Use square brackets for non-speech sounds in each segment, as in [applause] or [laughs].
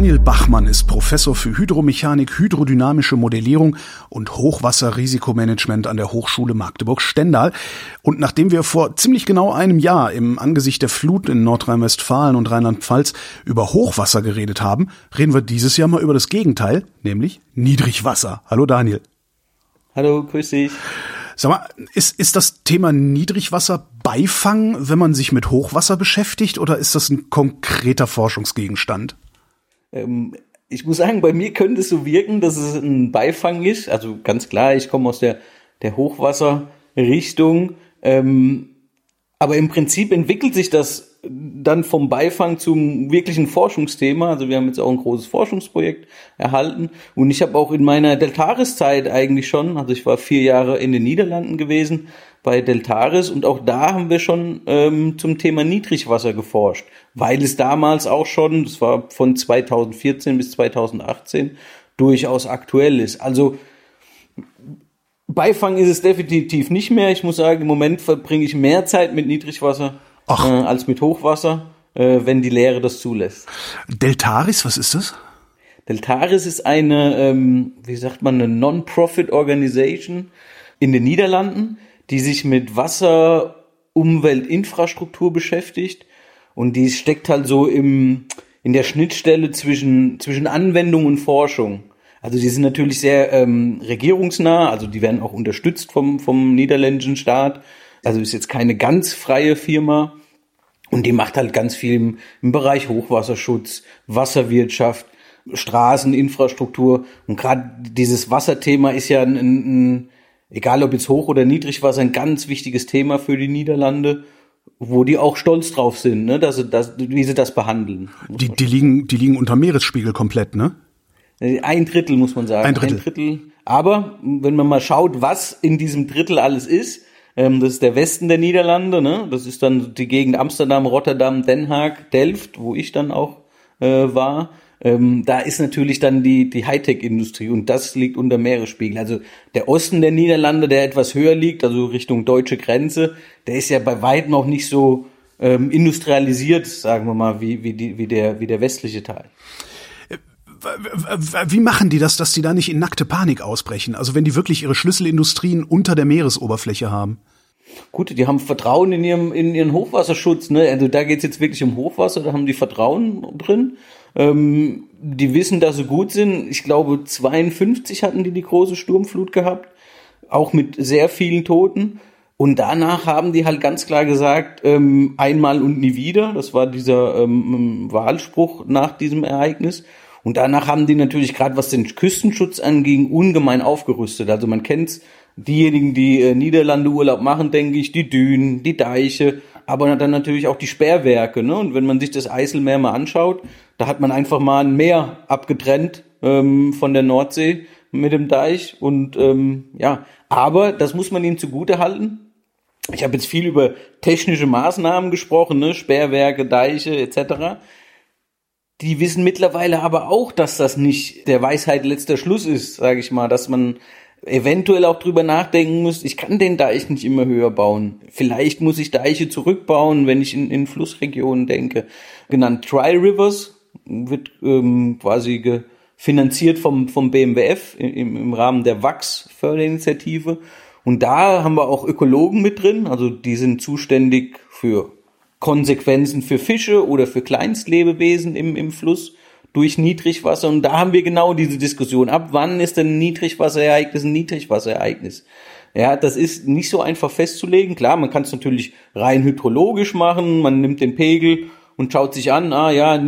Daniel Bachmann ist Professor für Hydromechanik, hydrodynamische Modellierung und Hochwasserrisikomanagement an der Hochschule Magdeburg-Stendal. Und nachdem wir vor ziemlich genau einem Jahr im Angesicht der Flut in Nordrhein-Westfalen und Rheinland-Pfalz über Hochwasser geredet haben, reden wir dieses Jahr mal über das Gegenteil, nämlich Niedrigwasser. Hallo Daniel. Hallo, grüß dich. Sag mal, ist, ist das Thema Niedrigwasser Beifang, wenn man sich mit Hochwasser beschäftigt, oder ist das ein konkreter Forschungsgegenstand? Ähm, ich muss sagen, bei mir könnte es so wirken, dass es ein Beifang ist. Also ganz klar, ich komme aus der, der Hochwasserrichtung. Ähm, aber im Prinzip entwickelt sich das dann vom Beifang zum wirklichen Forschungsthema. Also wir haben jetzt auch ein großes Forschungsprojekt erhalten. Und ich habe auch in meiner Deltaris-Zeit eigentlich schon, also ich war vier Jahre in den Niederlanden gewesen bei Deltaris und auch da haben wir schon ähm, zum Thema Niedrigwasser geforscht, weil es damals auch schon, das war von 2014 bis 2018, durchaus aktuell ist. Also Beifang ist es definitiv nicht mehr. Ich muss sagen, im Moment verbringe ich mehr Zeit mit Niedrigwasser äh, als mit Hochwasser, äh, wenn die Lehre das zulässt. Deltaris, was ist das? Deltaris ist eine, ähm, wie sagt man, eine Non-Profit Organization in den Niederlanden, die sich mit Wasser, Umwelt, Infrastruktur beschäftigt. Und die steckt halt so im, in der Schnittstelle zwischen, zwischen Anwendung und Forschung. Also die sind natürlich sehr ähm, regierungsnah, also die werden auch unterstützt vom, vom niederländischen Staat. Also ist jetzt keine ganz freie Firma. Und die macht halt ganz viel im, im Bereich Hochwasserschutz, Wasserwirtschaft, Straßeninfrastruktur. Und gerade dieses Wasserthema ist ja ein, ein, egal ob jetzt Hoch- oder Niedrigwasser, ein ganz wichtiges Thema für die Niederlande wo die auch stolz drauf sind, ne, dass sie das, wie sie das behandeln. Die, die liegen, die liegen unter Meeresspiegel komplett, ne? Ein Drittel muss man sagen. Ein Drittel. Ein Drittel. Aber wenn man mal schaut, was in diesem Drittel alles ist, ähm, das ist der Westen der Niederlande, ne? Das ist dann die Gegend Amsterdam, Rotterdam, Den Haag, Delft, wo ich dann auch äh, war. Ähm, da ist natürlich dann die, die Hightech-Industrie und das liegt unter Meeresspiegel. Also der Osten der Niederlande, der etwas höher liegt, also Richtung deutsche Grenze, der ist ja bei weitem auch nicht so ähm, industrialisiert, sagen wir mal, wie, wie, die, wie, der, wie der westliche Teil wie machen die das, dass die da nicht in nackte Panik ausbrechen? Also wenn die wirklich ihre Schlüsselindustrien unter der Meeresoberfläche haben? Gut, die haben Vertrauen in ihrem in ihren Hochwasserschutz. Ne? Also da geht's jetzt wirklich um Hochwasser, da haben die Vertrauen drin. Ähm, die wissen, dass sie gut sind. Ich glaube, 52 hatten die die große Sturmflut gehabt, auch mit sehr vielen Toten. Und danach haben die halt ganz klar gesagt, ähm, einmal und nie wieder. Das war dieser ähm, Wahlspruch nach diesem Ereignis. Und danach haben die natürlich gerade, was den Küstenschutz anging, ungemein aufgerüstet. Also man kennt diejenigen, die äh, Niederlande Urlaub machen, denke ich, die Dünen, die Deiche, aber dann natürlich auch die Sperrwerke. Ne? Und wenn man sich das Eiselmeer mal anschaut, da hat man einfach mal ein Meer abgetrennt ähm, von der Nordsee mit dem Deich. Und ähm, ja, aber das muss man ihnen zugute halten. Ich habe jetzt viel über technische Maßnahmen gesprochen, ne? Sperrwerke, Deiche etc. Die wissen mittlerweile aber auch, dass das nicht der Weisheit letzter Schluss ist, sage ich mal, dass man eventuell auch drüber nachdenken muss, ich kann den Deich nicht immer höher bauen. Vielleicht muss ich Deiche zurückbauen, wenn ich in, in Flussregionen denke. Genannt Dry Rivers wird ähm, quasi finanziert vom, vom BMWF im, im Rahmen der Wachs-Förderinitiative. Und da haben wir auch Ökologen mit drin, also die sind zuständig für Konsequenzen für Fische oder für Kleinstlebewesen im, im Fluss durch Niedrigwasser. Und da haben wir genau diese Diskussion. Ab wann ist denn ein Niedrigwasserereignis ein Niedrigwasserereignis? Ja, das ist nicht so einfach festzulegen. Klar, man kann es natürlich rein hydrologisch machen. Man nimmt den Pegel und schaut sich an, ah ja,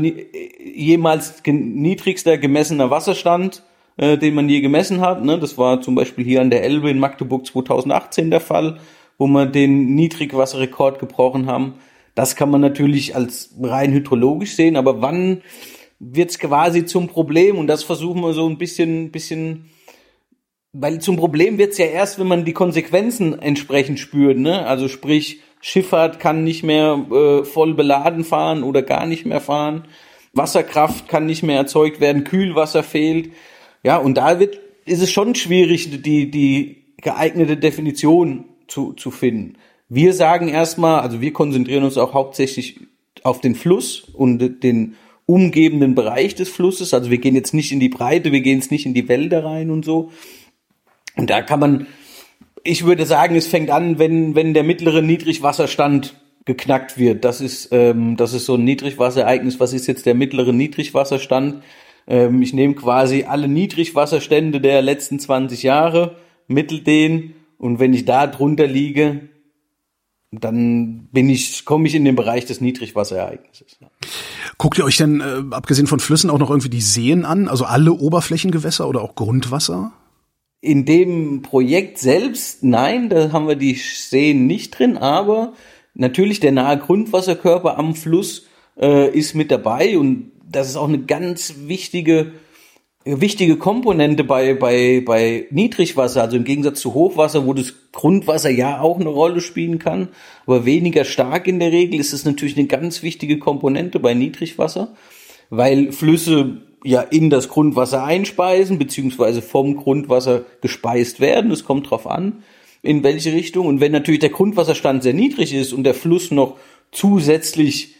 jemals niedrigster gemessener Wasserstand, äh, den man je gemessen hat. Ne? Das war zum Beispiel hier an der Elbe in Magdeburg 2018 der Fall, wo wir den Niedrigwasserrekord gebrochen haben. Das kann man natürlich als rein hydrologisch sehen, aber wann wird es quasi zum Problem? Und das versuchen wir so ein bisschen, bisschen, weil zum Problem wird es ja erst, wenn man die Konsequenzen entsprechend spürt. Ne? Also sprich, Schifffahrt kann nicht mehr äh, voll beladen fahren oder gar nicht mehr fahren. Wasserkraft kann nicht mehr erzeugt werden, Kühlwasser fehlt. Ja, und da wird, ist es schon schwierig, die, die geeignete Definition zu, zu finden. Wir sagen erstmal, also wir konzentrieren uns auch hauptsächlich auf den Fluss und den umgebenden Bereich des Flusses. Also wir gehen jetzt nicht in die Breite, wir gehen jetzt nicht in die Wälder rein und so. Und da kann man, ich würde sagen, es fängt an, wenn, wenn der mittlere Niedrigwasserstand geknackt wird. Das ist, ähm, das ist so ein Niedrigwasserereignis. Was ist jetzt der mittlere Niedrigwasserstand? Ähm, ich nehme quasi alle Niedrigwasserstände der letzten 20 Jahre, mittel den und wenn ich da drunter liege, dann bin ich, komme ich in den Bereich des Niedrigwasserereignisses. Guckt ihr euch denn, äh, abgesehen von Flüssen, auch noch irgendwie die Seen an? Also alle Oberflächengewässer oder auch Grundwasser? In dem Projekt selbst, nein, da haben wir die Seen nicht drin, aber natürlich der nahe Grundwasserkörper am Fluss äh, ist mit dabei und das ist auch eine ganz wichtige wichtige Komponente bei, bei, bei Niedrigwasser, also im Gegensatz zu Hochwasser, wo das Grundwasser ja auch eine Rolle spielen kann, aber weniger stark in der Regel, ist es natürlich eine ganz wichtige Komponente bei Niedrigwasser, weil Flüsse ja in das Grundwasser einspeisen, beziehungsweise vom Grundwasser gespeist werden. Es kommt drauf an, in welche Richtung. Und wenn natürlich der Grundwasserstand sehr niedrig ist und der Fluss noch zusätzlich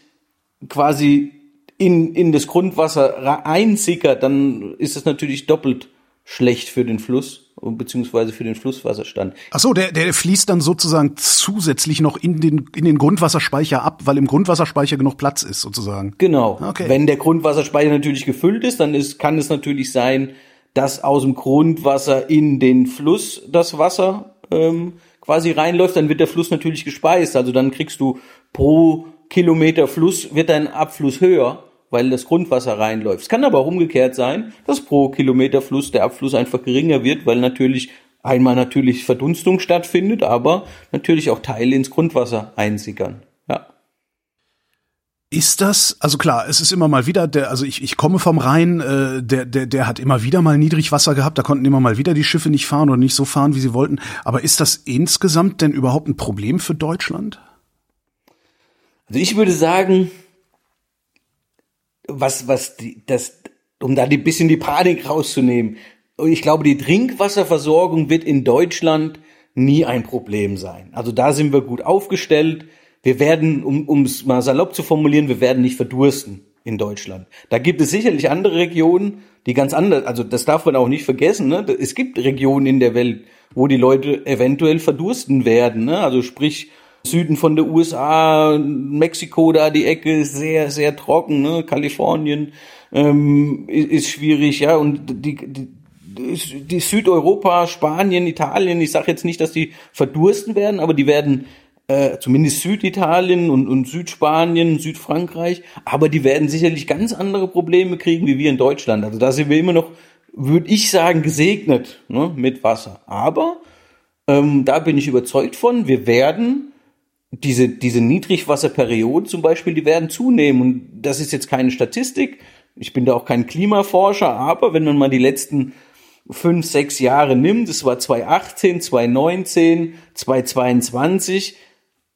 quasi in, in das Grundwasser einsickert, dann ist es natürlich doppelt schlecht für den Fluss beziehungsweise für den Flusswasserstand. Ach so, der, der fließt dann sozusagen zusätzlich noch in den, in den Grundwasserspeicher ab, weil im Grundwasserspeicher genug Platz ist, sozusagen. Genau. Okay. Wenn der Grundwasserspeicher natürlich gefüllt ist, dann ist, kann es natürlich sein, dass aus dem Grundwasser in den Fluss das Wasser ähm, quasi reinläuft, dann wird der Fluss natürlich gespeist. Also dann kriegst du pro Kilometer Fluss wird dein Abfluss höher weil das Grundwasser reinläuft. Es kann aber auch umgekehrt sein, dass pro Kilometer Fluss der Abfluss einfach geringer wird, weil natürlich einmal natürlich Verdunstung stattfindet, aber natürlich auch Teile ins Grundwasser einsickern. Ja. Ist das, also klar, es ist immer mal wieder, der, also ich, ich komme vom Rhein, äh, der, der, der hat immer wieder mal Niedrigwasser gehabt, da konnten immer mal wieder die Schiffe nicht fahren oder nicht so fahren, wie sie wollten. Aber ist das insgesamt denn überhaupt ein Problem für Deutschland? Also ich würde sagen, was, was die, das, um da ein bisschen die Panik rauszunehmen. Ich glaube, die Trinkwasserversorgung wird in Deutschland nie ein Problem sein. Also da sind wir gut aufgestellt. Wir werden, um es mal salopp zu formulieren, wir werden nicht verdursten in Deutschland. Da gibt es sicherlich andere Regionen, die ganz anders, also das darf man auch nicht vergessen. Ne? Es gibt Regionen in der Welt, wo die Leute eventuell verdursten werden. Ne? Also sprich Süden von der USA, Mexiko da die Ecke ist sehr, sehr trocken, ne? Kalifornien ähm, ist, ist schwierig, ja, und die, die die Südeuropa, Spanien, Italien, ich sage jetzt nicht, dass die verdursten werden, aber die werden äh, zumindest Süditalien und, und Südspanien, Südfrankreich, aber die werden sicherlich ganz andere Probleme kriegen wie wir in Deutschland. Also da sind wir immer noch, würde ich sagen, gesegnet ne, mit Wasser. Aber ähm, da bin ich überzeugt von, wir werden diese, diese Niedrigwasserperioden zum Beispiel, die werden zunehmen. Und das ist jetzt keine Statistik. Ich bin da auch kein Klimaforscher, aber wenn man mal die letzten fünf, sechs Jahre nimmt, es war 2018, 2019, 2022,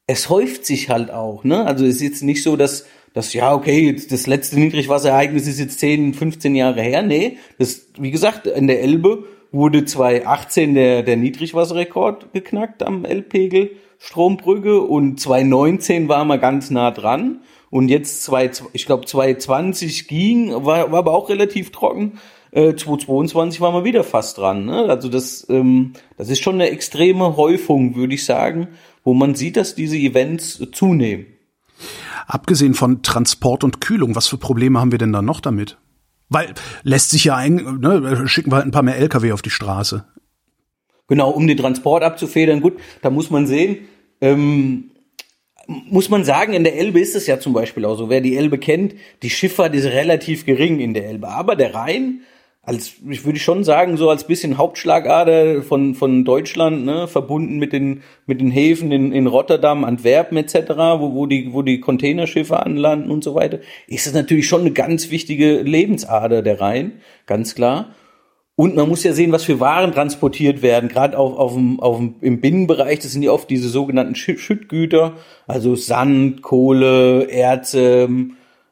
es häuft sich halt auch, ne? Also es ist jetzt nicht so, dass, dass ja, okay, das letzte Niedrigwasserereignis ist jetzt 10, 15 Jahre her. Nee, das, wie gesagt, in der Elbe wurde 2018 der, der Niedrigwasserrekord geknackt am Elbpegel. Strombrücke und 2019 war man ganz nah dran und jetzt zwei, ich glaube 2020 ging, war, war aber auch relativ trocken. Äh, 2022 war man wieder fast dran. Ne? Also das, ähm, das ist schon eine extreme Häufung, würde ich sagen, wo man sieht, dass diese Events zunehmen. Abgesehen von Transport und Kühlung, was für Probleme haben wir denn da noch damit? Weil lässt sich ja ein, ne, schicken wir halt ein paar mehr LKW auf die Straße. Genau, um den Transport abzufedern. Gut, da muss man sehen, ähm, muss man sagen, in der Elbe ist es ja zum Beispiel auch so. Wer die Elbe kennt, die Schifffahrt ist relativ gering in der Elbe. Aber der Rhein, als ich würde schon sagen, so als bisschen Hauptschlagader von von Deutschland, ne, verbunden mit den mit den Häfen in, in Rotterdam, Antwerpen etc., wo wo die wo die Containerschiffe anlanden und so weiter, ist es natürlich schon eine ganz wichtige Lebensader der Rhein, ganz klar. Und man muss ja sehen, was für Waren transportiert werden, gerade auf, auf dem, auf dem, im Binnenbereich. Das sind ja oft diese sogenannten Schüttgüter, also Sand, Kohle, Erze,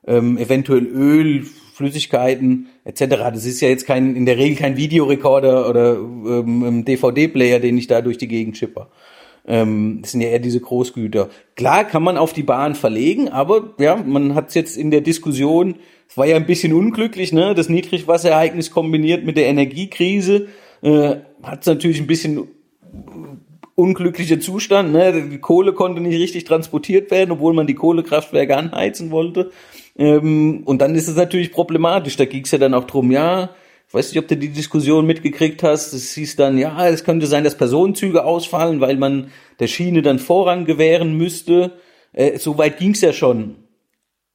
ähm, eventuell Öl, Flüssigkeiten etc. Das ist ja jetzt kein in der Regel kein Videorekorder oder ähm, DVD-Player, den ich da durch die Gegend schipper. Ähm, das sind ja eher diese Großgüter. Klar kann man auf die Bahn verlegen, aber ja, man hat es jetzt in der Diskussion, es war ja ein bisschen unglücklich, ne? Das Niedrigwasserereignis kombiniert mit der Energiekrise äh, hat es natürlich ein bisschen unglücklicher Zustand. Ne? Die Kohle konnte nicht richtig transportiert werden, obwohl man die Kohlekraftwerke anheizen wollte. Ähm, und dann ist es natürlich problematisch. Da ging es ja dann auch drum, ja, ich weiß nicht, ob du die Diskussion mitgekriegt hast. Es hieß dann, ja, es könnte sein, dass Personenzüge ausfallen, weil man der Schiene dann Vorrang gewähren müsste. Äh, so weit ging es ja schon.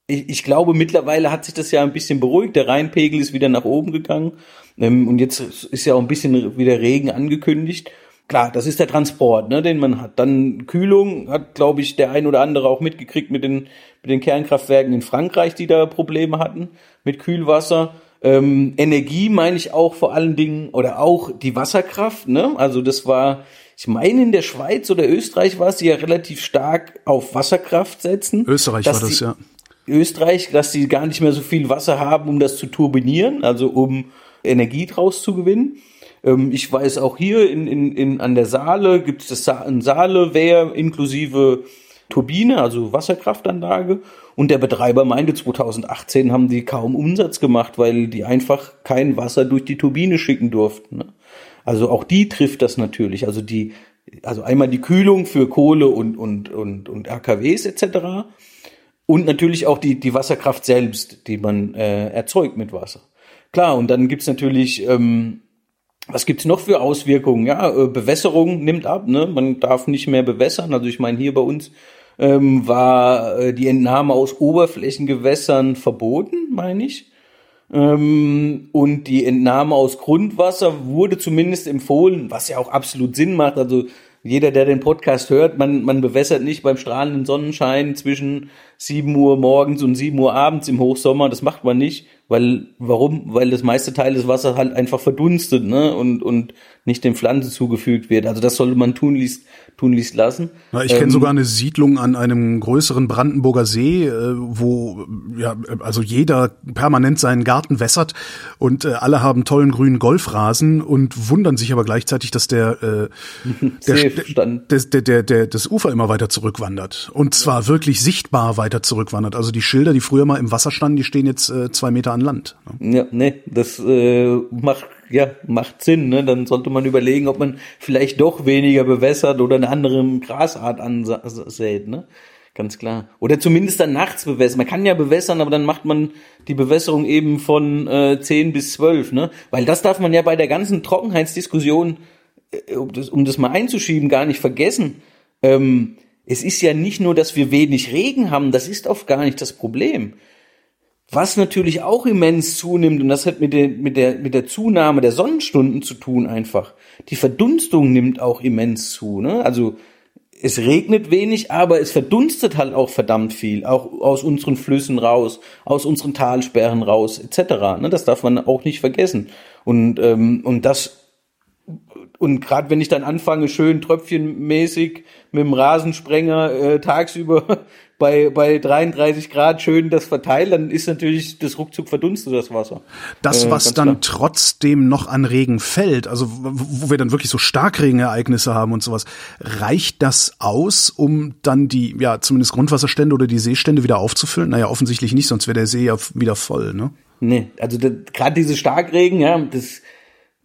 Ich, ich glaube, mittlerweile hat sich das ja ein bisschen beruhigt. Der Rheinpegel ist wieder nach oben gegangen. Ähm, und jetzt ist ja auch ein bisschen wieder Regen angekündigt. Klar, das ist der Transport, ne, den man hat. Dann Kühlung hat, glaube ich, der ein oder andere auch mitgekriegt mit den, mit den Kernkraftwerken in Frankreich, die da Probleme hatten mit Kühlwasser. Ähm, Energie meine ich auch vor allen Dingen oder auch die Wasserkraft. Ne? Also das war, ich meine in der Schweiz oder Österreich war es ja relativ stark auf Wasserkraft setzen. Österreich war das die, ja. Österreich, dass die gar nicht mehr so viel Wasser haben, um das zu turbinieren, also um Energie draus zu gewinnen. Ähm, ich weiß auch hier in, in, in, an der Saale gibt es ein Saale-Wehr inklusive Turbine, also Wasserkraftanlage. Und der Betreiber meinte, 2018 haben die kaum Umsatz gemacht, weil die einfach kein Wasser durch die Turbine schicken durften. Ne? Also auch die trifft das natürlich. Also die, also einmal die Kühlung für Kohle und, und, und, und AKWs etc. Und natürlich auch die, die Wasserkraft selbst, die man äh, erzeugt mit Wasser. Klar, und dann gibt's natürlich, ähm, was gibt's noch für Auswirkungen? Ja, äh, Bewässerung nimmt ab, ne? Man darf nicht mehr bewässern. Also ich meine, hier bei uns ähm, war äh, die Entnahme aus Oberflächengewässern verboten, meine ich. Ähm, und die Entnahme aus Grundwasser wurde zumindest empfohlen, was ja auch absolut Sinn macht. Also jeder, der den Podcast hört, man, man bewässert nicht beim strahlenden Sonnenschein zwischen 7 Uhr morgens und 7 Uhr abends im Hochsommer. Das macht man nicht. Weil, warum? Weil das meiste Teil des Wassers halt einfach verdunstet, ne? Und, und nicht den Pflanzen zugefügt wird. Also das sollte man tunlichst, tunlichst lassen. Ja, ich kenne ähm, sogar eine Siedlung an einem größeren Brandenburger See, äh, wo ja also jeder permanent seinen Garten wässert und äh, alle haben tollen grünen Golfrasen und wundern sich aber gleichzeitig, dass der, äh, [laughs] der, der, der, der, das Ufer immer weiter zurückwandert. Und zwar ja. wirklich sichtbar weiter zurückwandert. Also die Schilder, die früher mal im Wasser standen, die stehen jetzt äh, zwei Meter an Land. Ne? Ja, nee, das äh, macht ja, macht Sinn, ne? Dann sollte man überlegen, ob man vielleicht doch weniger bewässert oder eine andere Grasart ansät, ne? Ganz klar. Oder zumindest dann nachts bewässern. Man kann ja bewässern, aber dann macht man die Bewässerung eben von äh, 10 bis 12, ne? Weil das darf man ja bei der ganzen Trockenheitsdiskussion, äh, um, das, um das mal einzuschieben, gar nicht vergessen. Ähm, es ist ja nicht nur, dass wir wenig Regen haben, das ist oft gar nicht das Problem. Was natürlich auch immens zunimmt, und das hat mit der, mit der, mit der Zunahme der Sonnenstunden zu tun einfach. Die Verdunstung nimmt auch immens zu, ne? Also, es regnet wenig, aber es verdunstet halt auch verdammt viel, auch aus unseren Flüssen raus, aus unseren Talsperren raus, etc. Ne? Das darf man auch nicht vergessen. Und ähm, und das und gerade wenn ich dann anfange, schön tröpfchenmäßig mit dem Rasensprenger äh, tagsüber bei, bei 33 Grad schön das verteile, dann ist natürlich das ruckzuck verdunstet, das Wasser. Das, äh, was dann klar. trotzdem noch an Regen fällt, also wo wir dann wirklich so Starkregenereignisse haben und sowas, reicht das aus, um dann die, ja, zumindest Grundwasserstände oder die Seestände wieder aufzufüllen? Naja, offensichtlich nicht, sonst wäre der See ja wieder voll, ne? Nee, also gerade diese Starkregen, ja, das,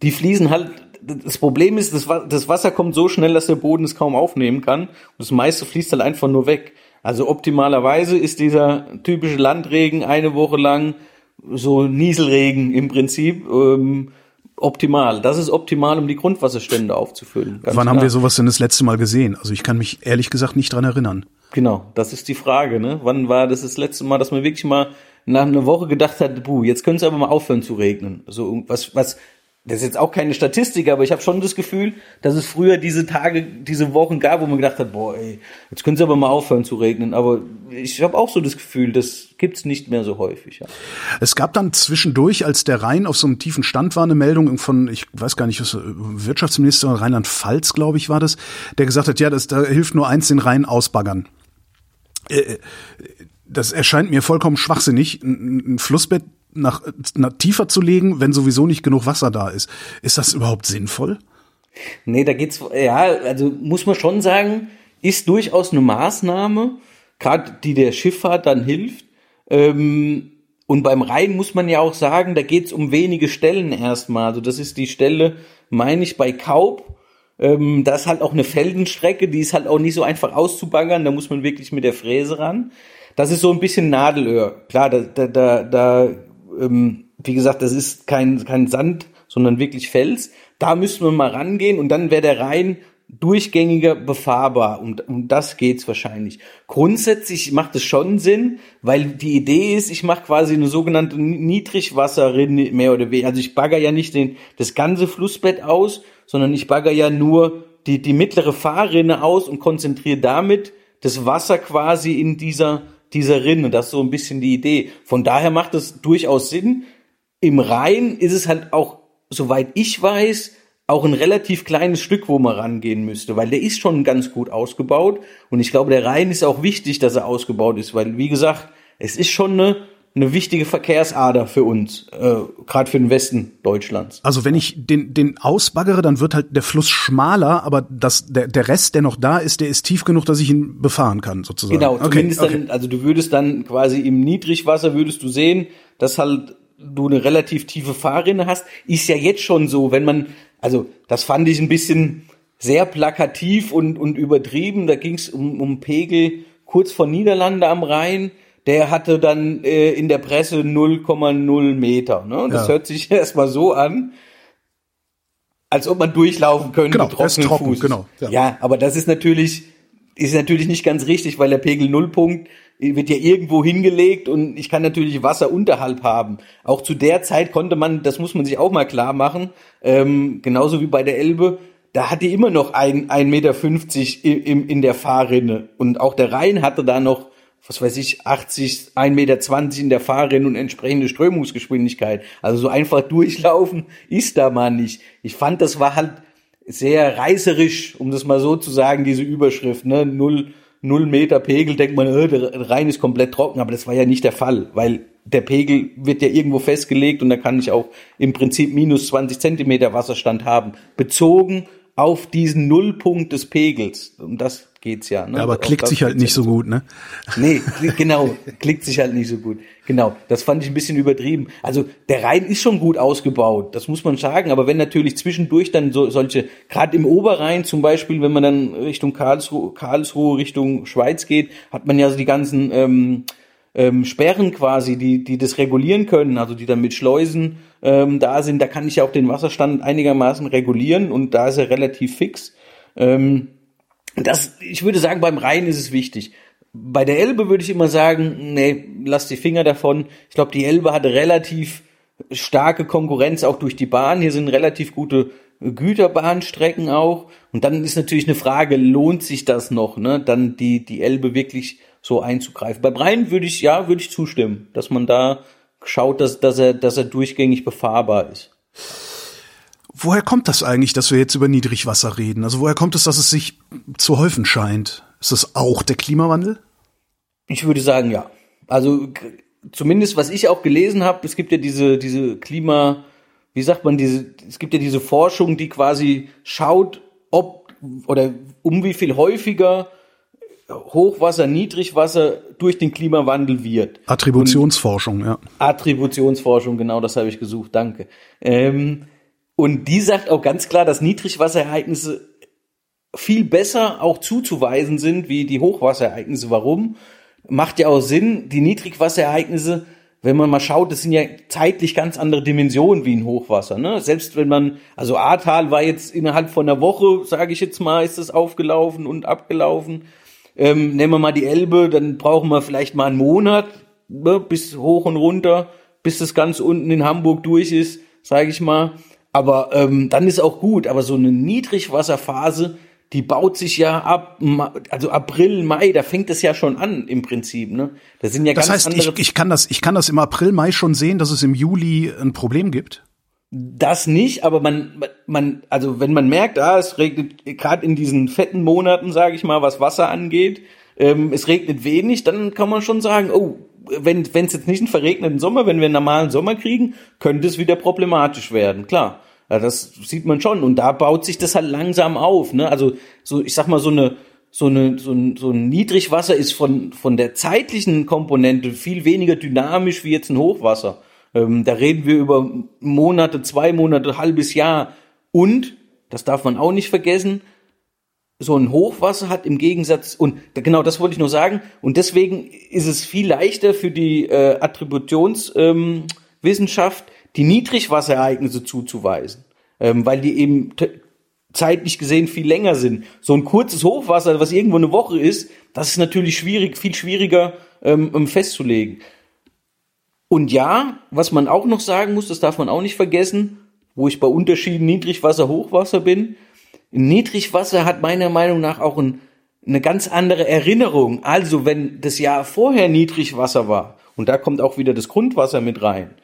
die fließen halt das Problem ist, das Wasser kommt so schnell, dass der Boden es kaum aufnehmen kann. Und das meiste fließt halt einfach nur weg. Also optimalerweise ist dieser typische Landregen eine Woche lang so Nieselregen im Prinzip ähm, optimal. Das ist optimal, um die Grundwasserstände aufzufüllen. Wann klar. haben wir sowas denn das letzte Mal gesehen? Also ich kann mich ehrlich gesagt nicht dran erinnern. Genau, das ist die Frage. Ne? Wann war das das letzte Mal, dass man wirklich mal nach einer Woche gedacht hat, buh, jetzt könnte es aber mal aufhören zu regnen. So was, was das ist jetzt auch keine Statistik, aber ich habe schon das Gefühl, dass es früher diese Tage, diese Wochen gab, wo man gedacht hat, boah, ey, jetzt können sie aber mal aufhören zu regnen. Aber ich habe auch so das Gefühl, das gibt's nicht mehr so häufig. Ja. Es gab dann zwischendurch, als der Rhein auf so einem tiefen Stand war, eine Meldung von, ich weiß gar nicht, was, Wirtschaftsminister Rheinland-Pfalz, glaube ich, war das, der gesagt hat, ja, das, da hilft nur eins, den Rhein ausbaggern. Äh, das erscheint mir vollkommen schwachsinnig. Ein Flussbett nach, nach tiefer zu legen, wenn sowieso nicht genug Wasser da ist. Ist das überhaupt sinnvoll? Nee, da geht's, ja, also muss man schon sagen, ist durchaus eine Maßnahme, gerade die der Schifffahrt dann hilft. Ähm, und beim Rhein muss man ja auch sagen, da geht's um wenige Stellen erstmal. Also das ist die Stelle, meine ich, bei Kaub. Ähm, da ist halt auch eine Feldenstrecke, die ist halt auch nicht so einfach auszubaggern, da muss man wirklich mit der Fräse ran. Das ist so ein bisschen Nadelöhr. Klar, da, da, da, da ähm, wie gesagt, das ist kein, kein Sand, sondern wirklich Fels. Da müssten wir mal rangehen und dann wäre der Rhein durchgängiger befahrbar. Um, um das geht's wahrscheinlich. Grundsätzlich macht es schon Sinn, weil die Idee ist, ich mache quasi eine sogenannte Niedrigwasserrinne mehr oder weniger. Also ich bagger ja nicht den, das ganze Flussbett aus, sondern ich bagger ja nur die, die mittlere Fahrrinne aus und konzentriere damit das Wasser quasi in dieser, dieser Rinne. Das ist so ein bisschen die Idee. Von daher macht es durchaus Sinn. Im Rhein ist es halt auch, soweit ich weiß, auch ein relativ kleines Stück, wo man rangehen müsste, weil der ist schon ganz gut ausgebaut. Und ich glaube, der Rhein ist auch wichtig, dass er ausgebaut ist, weil, wie gesagt, es ist schon eine, eine wichtige Verkehrsader für uns, äh, gerade für den Westen Deutschlands. Also wenn ich den, den ausbaggere, dann wird halt der Fluss schmaler, aber das, der, der Rest, der noch da ist, der ist tief genug, dass ich ihn befahren kann, sozusagen. Genau, zumindest okay. dann, also du würdest dann quasi im Niedrigwasser würdest du sehen, dass halt du eine relativ tiefe Fahrrinne hast, ist ja jetzt schon so, wenn man, also das fand ich ein bisschen sehr plakativ und, und übertrieben. Da ging es um, um Pegel kurz vor Niederlande am Rhein. Der hatte dann äh, in der Presse 0,0 Meter. Ne? Das ja. hört sich [laughs] erstmal so an, als ob man durchlaufen könnte genau, mit trocken, Fuß. Genau, ja. ja, aber das ist natürlich, ist natürlich nicht ganz richtig, weil der Pegel Nullpunkt wird ja irgendwo hingelegt und ich kann natürlich Wasser unterhalb haben. Auch zu der Zeit konnte man, das muss man sich auch mal klar machen, ähm, genauso wie bei der Elbe, da hatte immer noch ein, ein Meter fünfzig in, in der Fahrrinne und auch der Rhein hatte da noch was weiß ich, 80, 1,20 Meter in der Fahrrinne und entsprechende Strömungsgeschwindigkeit. Also so einfach [laughs] durchlaufen ist da mal nicht. Ich fand, das war halt sehr reißerisch, um das mal so zu sagen, diese Überschrift, ne, null, null Meter Pegel, denkt man, äh, der Rhein ist komplett trocken, aber das war ja nicht der Fall, weil der Pegel wird ja irgendwo festgelegt und da kann ich auch im Prinzip minus 20 Zentimeter Wasserstand haben, bezogen auf diesen Nullpunkt des Pegels. Um das geht's ja. Ne? Ja, aber klickt sich halt nicht so gut, ne? Nee, genau, klickt sich halt nicht so gut. Genau, das fand ich ein bisschen übertrieben. Also der Rhein ist schon gut ausgebaut, das muss man sagen. Aber wenn natürlich zwischendurch dann so solche, gerade im Oberrhein zum Beispiel, wenn man dann Richtung Karlsruhe, Karlsruhe Richtung Schweiz geht, hat man ja so die ganzen ähm, ähm, Sperren quasi, die, die das regulieren können, also die dann mit Schleusen ähm, da sind, da kann ich ja auch den Wasserstand einigermaßen regulieren und da ist er relativ fix. Ähm, das, ich würde sagen, beim Rhein ist es wichtig. Bei der Elbe würde ich immer sagen, nee, lass die Finger davon. Ich glaube, die Elbe hatte relativ starke Konkurrenz auch durch die Bahn. Hier sind relativ gute Güterbahnstrecken auch. Und dann ist natürlich eine Frage, lohnt sich das noch, ne? Dann die, die Elbe wirklich so einzugreifen. Beim Rhein würde ich, ja, würde ich zustimmen, dass man da schaut, dass, dass, er, dass er durchgängig befahrbar ist. Woher kommt das eigentlich, dass wir jetzt über Niedrigwasser reden? Also woher kommt es, dass es sich zu häufen scheint? Ist das auch der Klimawandel? Ich würde sagen, ja. Also zumindest was ich auch gelesen habe, es gibt ja diese diese Klima, wie sagt man, diese es gibt ja diese Forschung, die quasi schaut, ob oder um wie viel häufiger Hochwasser, Niedrigwasser durch den Klimawandel wird. Attributionsforschung, und ja. Attributionsforschung, genau das habe ich gesucht, danke. Ähm, und die sagt auch ganz klar, dass Niedrigwasserereignisse viel besser auch zuzuweisen sind wie die Hochwasserereignisse. Warum? Macht ja auch Sinn, die Niedrigwasserereignisse, wenn man mal schaut, das sind ja zeitlich ganz andere Dimensionen wie ein Hochwasser. Ne? Selbst wenn man, also Ahrtal war jetzt innerhalb von einer Woche, sage ich jetzt mal, ist das aufgelaufen und abgelaufen. Ähm, nehmen wir mal die Elbe, dann brauchen wir vielleicht mal einen Monat ne, bis hoch und runter, bis das ganz unten in Hamburg durch ist, sage ich mal. Aber ähm, dann ist auch gut. Aber so eine Niedrigwasserphase, die baut sich ja ab, also April, Mai, da fängt es ja schon an im Prinzip. Ne? Das sind ja das ganz heißt, andere. Ich, ich kann das, ich kann das im April, Mai schon sehen, dass es im Juli ein Problem gibt. Das nicht, aber man, man, also wenn man merkt, ah, es regnet gerade in diesen fetten Monaten, sage ich mal, was Wasser angeht, ähm, es regnet wenig, dann kann man schon sagen, oh, wenn es jetzt nicht einen verregneten Sommer, wenn wir einen normalen Sommer kriegen, könnte es wieder problematisch werden, klar. Ja, das sieht man schon. Und da baut sich das halt langsam auf. Ne? Also so, ich sag mal, so eine so, eine, so, ein, so ein Niedrigwasser ist von, von der zeitlichen Komponente viel weniger dynamisch wie jetzt ein Hochwasser. Ähm, da reden wir über Monate, zwei Monate, halbes Jahr. Und, das darf man auch nicht vergessen, so ein Hochwasser hat im Gegensatz, und genau das wollte ich nur sagen, und deswegen ist es viel leichter für die äh, Attributionswissenschaft, ähm, die Niedrigwasserereignisse zuzuweisen, ähm, weil die eben zeitlich gesehen viel länger sind. So ein kurzes Hochwasser, was irgendwo eine Woche ist, das ist natürlich schwierig, viel schwieriger ähm, festzulegen. Und ja, was man auch noch sagen muss, das darf man auch nicht vergessen, wo ich bei Unterschieden Niedrigwasser, Hochwasser bin. Niedrigwasser hat meiner Meinung nach auch ein, eine ganz andere Erinnerung. Also wenn das Jahr vorher Niedrigwasser war, und da kommt auch wieder das Grundwasser mit rein,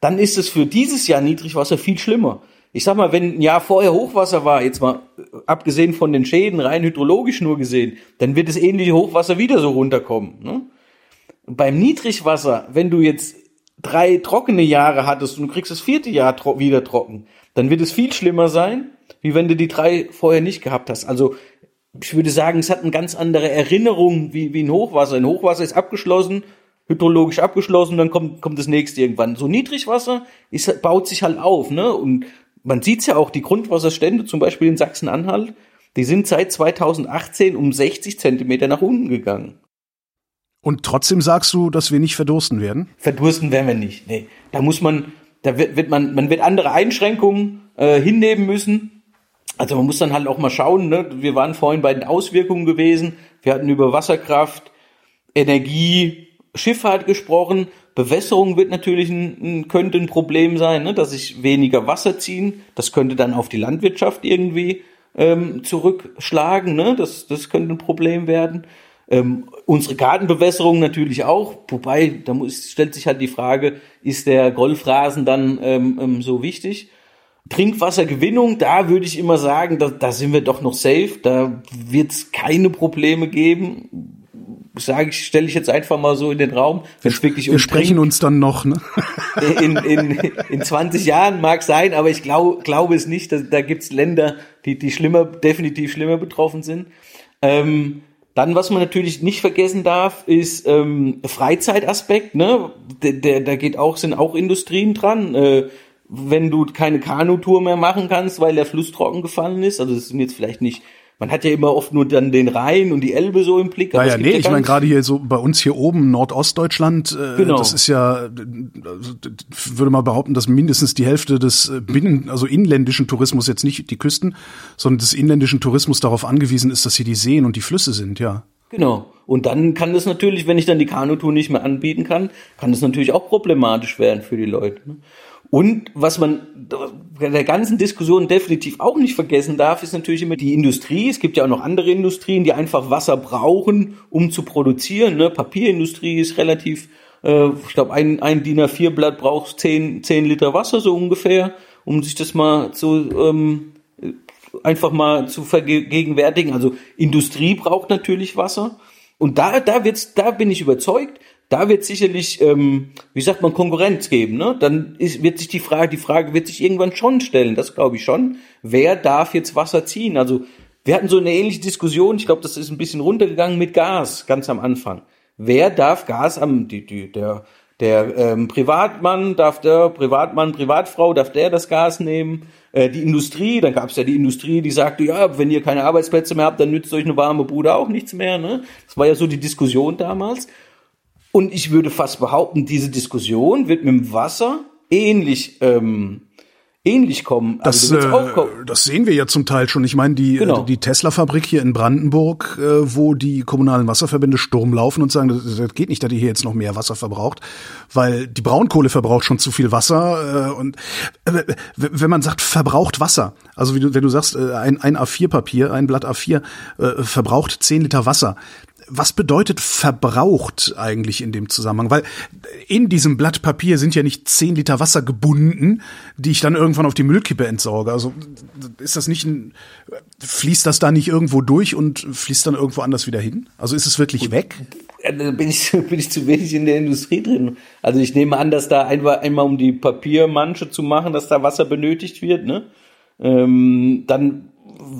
dann ist es für dieses Jahr Niedrigwasser viel schlimmer. Ich sag mal, wenn ein Jahr vorher Hochwasser war, jetzt mal abgesehen von den Schäden, rein hydrologisch nur gesehen, dann wird das ähnliche Hochwasser wieder so runterkommen. Ne? beim Niedrigwasser, wenn du jetzt drei trockene Jahre hattest und du kriegst das vierte Jahr tro wieder trocken, dann wird es viel schlimmer sein, wie wenn du die drei vorher nicht gehabt hast. Also ich würde sagen, es hat eine ganz andere Erinnerung wie, wie ein Hochwasser. Ein Hochwasser ist abgeschlossen, hydrologisch abgeschlossen, dann kommt, kommt das nächste irgendwann. So Niedrigwasser ist, baut sich halt auf, ne? Und man sieht's ja auch, die Grundwasserstände, zum Beispiel in Sachsen-Anhalt, die sind seit 2018 um 60 Zentimeter nach unten gegangen. Und trotzdem sagst du, dass wir nicht verdursten werden? Verdursten werden wir nicht. Nee. Da muss man, da wird, wird man, man wird andere Einschränkungen äh, hinnehmen müssen. Also man muss dann halt auch mal schauen, ne? wir waren vorhin bei den Auswirkungen gewesen. Wir hatten über Wasserkraft, Energie, Schifffahrt gesprochen. Bewässerung wird natürlich ein, könnte ein Problem sein, ne? dass sich weniger Wasser ziehen. Das könnte dann auf die Landwirtschaft irgendwie ähm, zurückschlagen. Ne? Das, das könnte ein Problem werden. Ähm, unsere Gartenbewässerung natürlich auch, wobei da muss, stellt sich halt die Frage, ist der Golfrasen dann ähm, ähm, so wichtig? Trinkwassergewinnung, da würde ich immer sagen, da, da sind wir doch noch safe, da wird es keine Probleme geben. Sage ich, stelle ich jetzt einfach mal so in den Raum. Wir, wir sprechen uns dann noch, ne? [laughs] in, in, in 20 Jahren mag sein, aber ich glaube glaube es nicht. Da, da gibt's Länder, die, die schlimmer, definitiv schlimmer betroffen sind. Ähm, dann, was man natürlich nicht vergessen darf, ist ähm, Freizeitaspekt. Ne, der, der, da geht auch sind auch Industrien dran. Äh, wenn du keine Kanutour mehr machen kannst, weil der Fluss trocken gefallen ist. Also das sind jetzt vielleicht nicht man hat ja immer oft nur dann den Rhein und die Elbe so im Blick. Aber ja, ja, nee, ja ich meine gerade hier so bei uns hier oben Nordostdeutschland, äh, genau. das ist ja, also, würde mal behaupten, dass mindestens die Hälfte des äh, Binnen, also inländischen Tourismus jetzt nicht die Küsten, sondern des inländischen Tourismus darauf angewiesen ist, dass hier die Seen und die Flüsse sind, ja. Genau. Und dann kann das natürlich, wenn ich dann die Kanutour nicht mehr anbieten kann, kann das natürlich auch problematisch werden für die Leute. Ne? Und was man der ganzen Diskussion definitiv auch nicht vergessen darf, ist natürlich immer die Industrie. Es gibt ja auch noch andere Industrien, die einfach Wasser brauchen, um zu produzieren. Ne? Papierindustrie ist relativ, äh, ich glaube, ein, ein DIN A4-Blatt braucht zehn zehn Liter Wasser so ungefähr, um sich das mal zu ähm, einfach mal zu vergegenwärtigen. Also Industrie braucht natürlich Wasser. Und da, da wird's, da bin ich überzeugt, da wird sicherlich, ähm, wie sagt man, Konkurrenz geben. Ne? Dann ist, wird sich die Frage, die Frage wird sich irgendwann schon stellen. Das glaube ich schon. Wer darf jetzt Wasser ziehen? Also wir hatten so eine ähnliche Diskussion. Ich glaube, das ist ein bisschen runtergegangen mit Gas ganz am Anfang. Wer darf Gas am die, die, der der ähm, Privatmann darf der Privatmann Privatfrau darf der das Gas nehmen? Äh, die Industrie, dann gab es ja die Industrie, die sagte, ja, wenn ihr keine Arbeitsplätze mehr habt, dann nützt euch eine warme Bude auch nichts mehr. Ne? Das war ja so die Diskussion damals. Und ich würde fast behaupten, diese Diskussion wird mit dem Wasser ähnlich ähm, ähnlich kommen. Also das, äh, kommen. das sehen wir ja zum Teil schon. Ich meine, die, genau. die Tesla-Fabrik hier in Brandenburg, äh, wo die kommunalen Wasserverbände Sturm laufen und sagen, das, das geht nicht, dass ihr hier jetzt noch mehr Wasser verbraucht, weil die Braunkohle verbraucht schon zu viel Wasser. Äh, und äh, wenn man sagt, verbraucht Wasser, also wie du, wenn du sagst, äh, ein, ein A4-Papier, ein Blatt A4 äh, verbraucht 10 Liter Wasser, was bedeutet verbraucht eigentlich in dem Zusammenhang? Weil in diesem Blatt Papier sind ja nicht zehn Liter Wasser gebunden, die ich dann irgendwann auf die Müllkippe entsorge. Also ist das nicht ein, fließt das da nicht irgendwo durch und fließt dann irgendwo anders wieder hin? Also ist es wirklich weg? da bin ich, [laughs] bin ich zu wenig in der Industrie drin. Also ich nehme an, dass da einmal, einmal um die Papiermanche zu machen, dass da Wasser benötigt wird, ne? Ähm, dann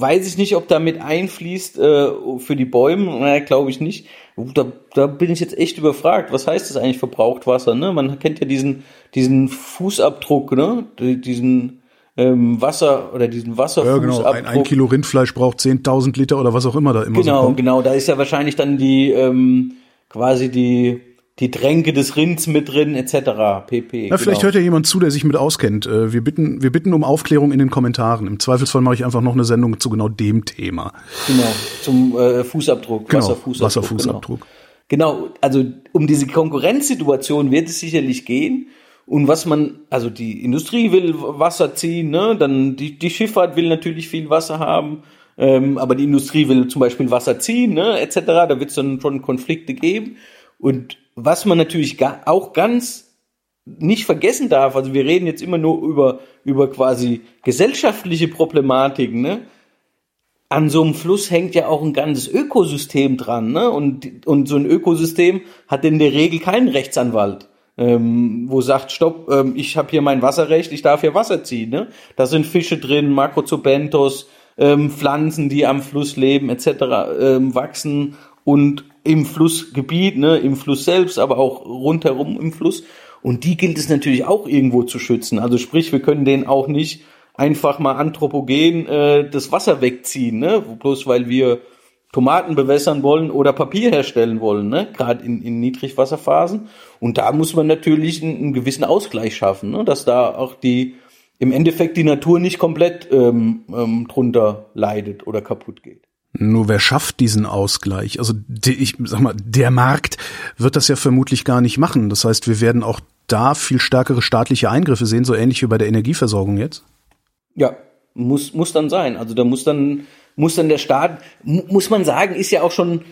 weiß ich nicht, ob da mit einfließt äh, für die Bäume. Naja, glaube ich nicht. Da, da bin ich jetzt echt überfragt. Was heißt das eigentlich verbraucht Wasser? Ne? Man kennt ja diesen, diesen Fußabdruck, ne? diesen ähm, Wasser oder diesen Wasserfußabdruck. Ja, genau. Ein, ein Kilo Rindfleisch braucht 10.000 Liter oder was auch immer da immer genau, so. Genau, genau. Da ist ja wahrscheinlich dann die ähm, quasi die die Tränke des Rinds mit drin, etc. pp. Na, vielleicht genau. hört ja jemand zu, der sich mit auskennt. Äh, wir bitten, wir bitten um Aufklärung in den Kommentaren. Im Zweifelsfall mache ich einfach noch eine Sendung zu genau dem Thema. Genau, zum äh, Fußabdruck, genau, Wasserfußabdruck. Wasserfußabdruck. Genau. genau, also um diese Konkurrenzsituation wird es sicherlich gehen. Und was man, also die Industrie will Wasser ziehen, ne? dann die, die Schifffahrt will natürlich viel Wasser haben, ähm, aber die Industrie will zum Beispiel Wasser ziehen, ne? etc. Da wird es dann schon Konflikte geben. Und was man natürlich auch ganz nicht vergessen darf, also wir reden jetzt immer nur über, über quasi gesellschaftliche Problematiken, ne? An so einem Fluss hängt ja auch ein ganzes Ökosystem dran, ne? Und, und so ein Ökosystem hat in der Regel keinen Rechtsanwalt, ähm, wo sagt, stopp, ähm, ich habe hier mein Wasserrecht, ich darf hier Wasser ziehen, ne? Da sind Fische drin, Makrozobentos, ähm, Pflanzen, die am Fluss leben, etc., ähm, wachsen und im Flussgebiet, ne, im Fluss selbst, aber auch rundherum im Fluss. Und die gilt es natürlich auch irgendwo zu schützen. Also sprich, wir können denen auch nicht einfach mal anthropogen äh, das Wasser wegziehen, ne? bloß weil wir Tomaten bewässern wollen oder Papier herstellen wollen, ne? gerade in, in Niedrigwasserphasen. Und da muss man natürlich einen, einen gewissen Ausgleich schaffen, ne? dass da auch die im Endeffekt die Natur nicht komplett ähm, ähm, drunter leidet oder kaputt geht. Nur wer schafft diesen Ausgleich? Also ich sag mal, der Markt wird das ja vermutlich gar nicht machen. Das heißt, wir werden auch da viel stärkere staatliche Eingriffe sehen, so ähnlich wie bei der Energieversorgung jetzt. Ja, muss muss dann sein. Also da muss dann muss dann der Staat muss man sagen, ist ja auch schon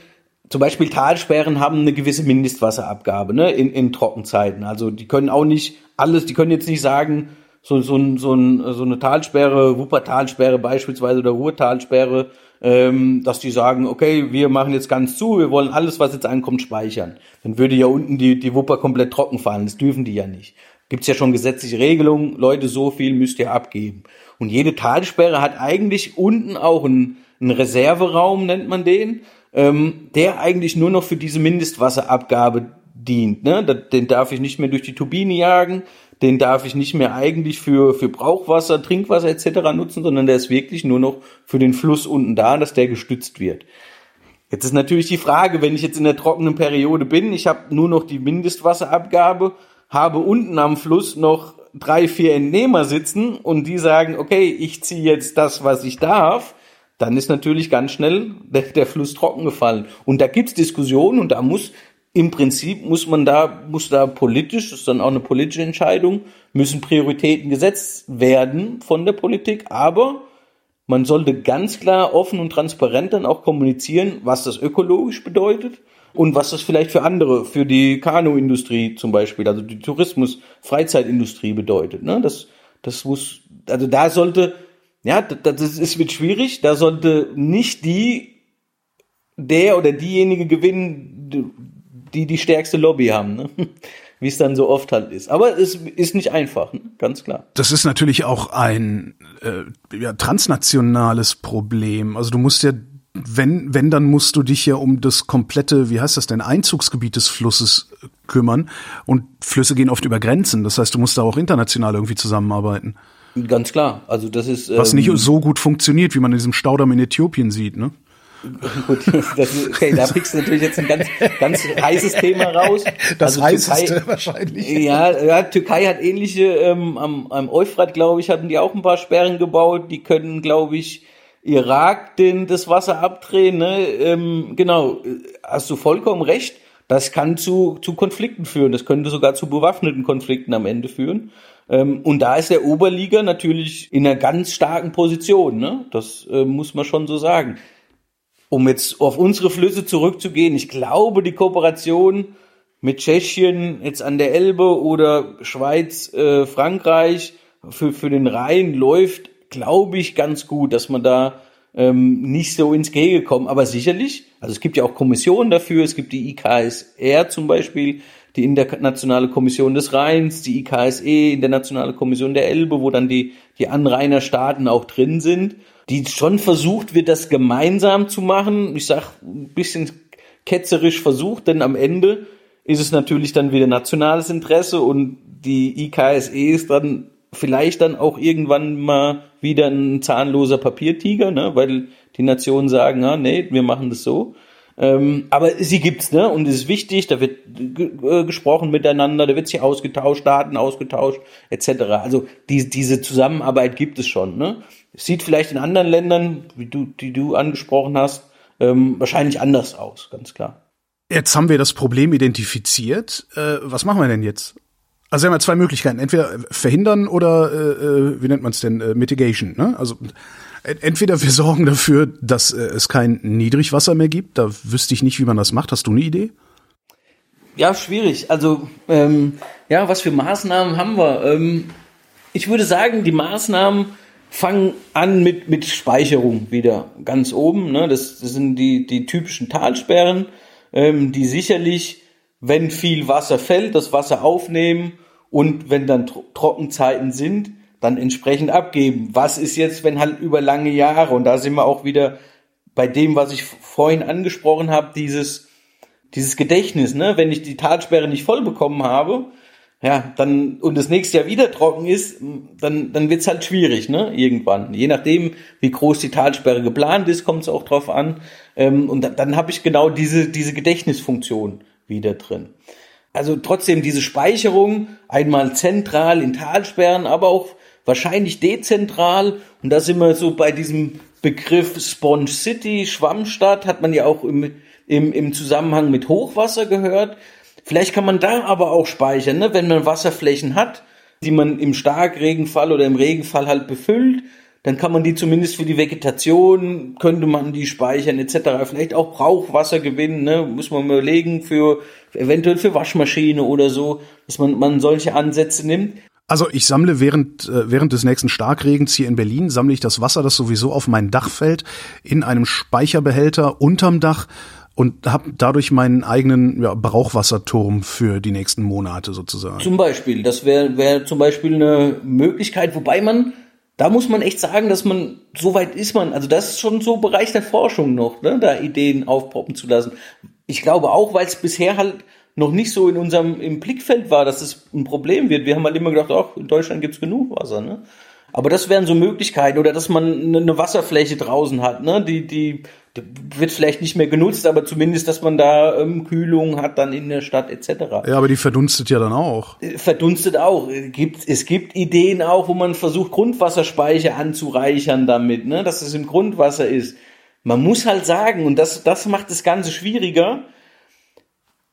zum Beispiel Talsperren haben eine gewisse Mindestwasserabgabe ne, in, in Trockenzeiten. Also die können auch nicht alles, die können jetzt nicht sagen, so, so, so, so eine Talsperre, Wuppertalsperre beispielsweise oder Ruhrtalsperre, ähm, dass die sagen, okay, wir machen jetzt ganz zu, wir wollen alles, was jetzt ankommt, speichern. Dann würde ja unten die, die Wupper komplett trocken fallen. Das dürfen die ja nicht. Gibt's ja schon gesetzliche Regelungen, Leute, so viel müsst ihr abgeben. Und jede Talsperre hat eigentlich unten auch einen, einen Reserveraum, nennt man den, ähm, der eigentlich nur noch für diese Mindestwasserabgabe dient. Ne? Den darf ich nicht mehr durch die Turbine jagen, den darf ich nicht mehr eigentlich für, für Brauchwasser, Trinkwasser etc. nutzen, sondern der ist wirklich nur noch für den Fluss unten da, dass der gestützt wird. Jetzt ist natürlich die Frage, wenn ich jetzt in der trockenen Periode bin, ich habe nur noch die Mindestwasserabgabe, habe unten am Fluss noch drei, vier Entnehmer sitzen und die sagen, okay, ich ziehe jetzt das, was ich darf, dann ist natürlich ganz schnell der, der Fluss trocken gefallen. Und da gibt's Diskussionen und da muss im Prinzip muss man da, muss da politisch, das ist dann auch eine politische Entscheidung, müssen Prioritäten gesetzt werden von der Politik, aber man sollte ganz klar offen und transparent dann auch kommunizieren, was das ökologisch bedeutet und was das vielleicht für andere, für die Kanuindustrie zum Beispiel, also die Tourismus, Freizeitindustrie bedeutet. Ne? Das, das muss, also da sollte, ja, das ist, wird schwierig, da sollte nicht die, der oder diejenige gewinnen, die die stärkste Lobby haben, ne? [laughs] wie es dann so oft halt ist. Aber es ist nicht einfach, ne? ganz klar. Das ist natürlich auch ein äh, ja, transnationales Problem. Also du musst ja wenn, wenn, dann musst du dich ja um das komplette, wie heißt das denn, Einzugsgebiet des Flusses äh, kümmern. Und Flüsse gehen oft über Grenzen. Das heißt, du musst da auch international irgendwie zusammenarbeiten. Ganz klar. Also das ist. Was nicht ähm, so gut funktioniert, wie man in diesem Staudamm in Äthiopien sieht, ne? Gut, das, okay, da pickst du natürlich jetzt ein ganz, ganz heißes Thema raus. Das also heißeste Türkei, wahrscheinlich. Ja, ja, Türkei hat ähnliche, ähm, am, am Euphrat, glaube ich, hatten die auch ein paar Sperren gebaut. Die können, glaube ich, Irak den, das Wasser abdrehen. Ne? Ähm, genau, hast du vollkommen recht. Das kann zu, zu Konflikten führen. Das könnte sogar zu bewaffneten Konflikten am Ende führen. Ähm, und da ist der Oberliga natürlich in einer ganz starken Position. Ne? Das äh, muss man schon so sagen um jetzt auf unsere Flüsse zurückzugehen, ich glaube, die Kooperation mit Tschechien jetzt an der Elbe oder Schweiz, äh, Frankreich für, für den Rhein läuft, glaube ich, ganz gut, dass man da ähm, nicht so ins Gehege kommt. Aber sicherlich Also es gibt ja auch Kommissionen dafür, es gibt die IKSR zum Beispiel, die Internationale Kommission des Rheins, die IKSE, Internationale Kommission der Elbe, wo dann die, die Anrainerstaaten auch drin sind, die schon versucht wird, das gemeinsam zu machen. Ich sag ein bisschen ketzerisch versucht, denn am Ende ist es natürlich dann wieder nationales Interesse und die IKSE ist dann vielleicht dann auch irgendwann mal wieder ein zahnloser Papiertiger, ne, weil die Nationen sagen, ah, nee, wir machen das so. Ähm, aber sie gibt's, ne? Und es ist wichtig, da wird äh, gesprochen miteinander, da wird sich ausgetauscht, Daten ausgetauscht, etc. Also die, diese Zusammenarbeit gibt es schon, ne? Sieht vielleicht in anderen Ländern, wie du, die du angesprochen hast, ähm, wahrscheinlich anders aus, ganz klar. Jetzt haben wir das Problem identifiziert. Äh, was machen wir denn jetzt? Also wir haben ja zwei Möglichkeiten. Entweder verhindern oder, äh, äh wie nennt man es denn, äh, Mitigation. Ne? Also entweder wir sorgen dafür, dass äh, es kein Niedrigwasser mehr gibt. Da wüsste ich nicht, wie man das macht. Hast du eine Idee? Ja, schwierig. Also ähm, ja, was für Maßnahmen haben wir? Ähm, ich würde sagen, die Maßnahmen fangen an mit mit Speicherung wieder ganz oben. Ne? Das, das sind die die typischen Talsperren, ähm, die sicherlich, wenn viel Wasser fällt, das Wasser aufnehmen und wenn dann Trockenzeiten sind, dann entsprechend abgeben. Was ist jetzt, wenn halt über lange Jahre, und da sind wir auch wieder bei dem, was ich vorhin angesprochen habe, dieses, dieses Gedächtnis, ne? Wenn ich die Talsperre nicht voll bekommen habe, ja, dann, und das nächste Jahr wieder trocken ist, dann, dann wird's halt schwierig, ne? Irgendwann. Je nachdem, wie groß die Talsperre geplant ist, kommt es auch drauf an. Ähm, und dann, dann habe ich genau diese, diese Gedächtnisfunktion wieder drin. Also trotzdem diese Speicherung, einmal zentral in Talsperren, aber auch wahrscheinlich dezentral. Und da sind wir so bei diesem Begriff Sponge City, Schwammstadt, hat man ja auch im, im, im Zusammenhang mit Hochwasser gehört. Vielleicht kann man da aber auch speichern, ne? wenn man Wasserflächen hat, die man im Starkregenfall oder im Regenfall halt befüllt, dann kann man die zumindest für die Vegetation, könnte man die speichern etc. Vielleicht auch Brauchwasser gewinnen, ne? muss man überlegen, für eventuell für Waschmaschine oder so, dass man, man solche Ansätze nimmt. Also ich sammle während, äh, während des nächsten Starkregens hier in Berlin, sammle ich das Wasser, das sowieso auf mein Dach fällt, in einem Speicherbehälter unterm Dach und habe dadurch meinen eigenen ja, Brauchwasserturm für die nächsten Monate sozusagen. Zum Beispiel, das wäre wär zum Beispiel eine Möglichkeit, wobei man, da muss man echt sagen, dass man, so weit ist man, also das ist schon so Bereich der Forschung noch, ne, da Ideen aufpoppen zu lassen. Ich glaube auch, weil es bisher halt noch nicht so in unserem im Blickfeld war, dass es ein Problem wird. Wir haben halt immer gedacht, ach, in Deutschland gibt's genug Wasser, ne? Aber das wären so Möglichkeiten oder dass man eine Wasserfläche draußen hat, ne? Die, die, die wird vielleicht nicht mehr genutzt, aber zumindest, dass man da ähm, Kühlung hat dann in der Stadt etc. Ja, aber die verdunstet ja dann auch. Äh, verdunstet auch. Es gibt, es gibt Ideen auch, wo man versucht, Grundwasserspeicher anzureichern damit, ne? Dass es im Grundwasser ist. Man muss halt sagen, und das, das macht das Ganze schwieriger,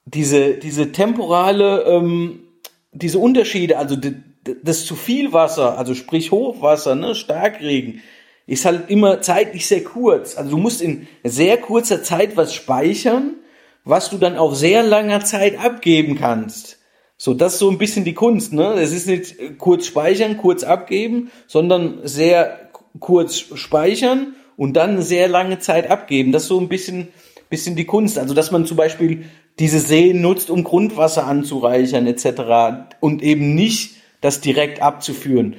diese, diese temporale, ähm, diese Unterschiede, also das zu viel Wasser, also sprich Hochwasser, ne, Starkregen, ist halt immer zeitlich sehr kurz. Also du musst in sehr kurzer Zeit was speichern, was du dann auf sehr langer Zeit abgeben kannst. So, das ist so ein bisschen die Kunst, ne? Es ist nicht kurz speichern, kurz abgeben, sondern sehr kurz speichern und dann sehr lange Zeit abgeben. Das ist so ein bisschen, bisschen die Kunst. Also, dass man zum Beispiel diese Seen nutzt, um Grundwasser anzureichern etc. und eben nicht das direkt abzuführen.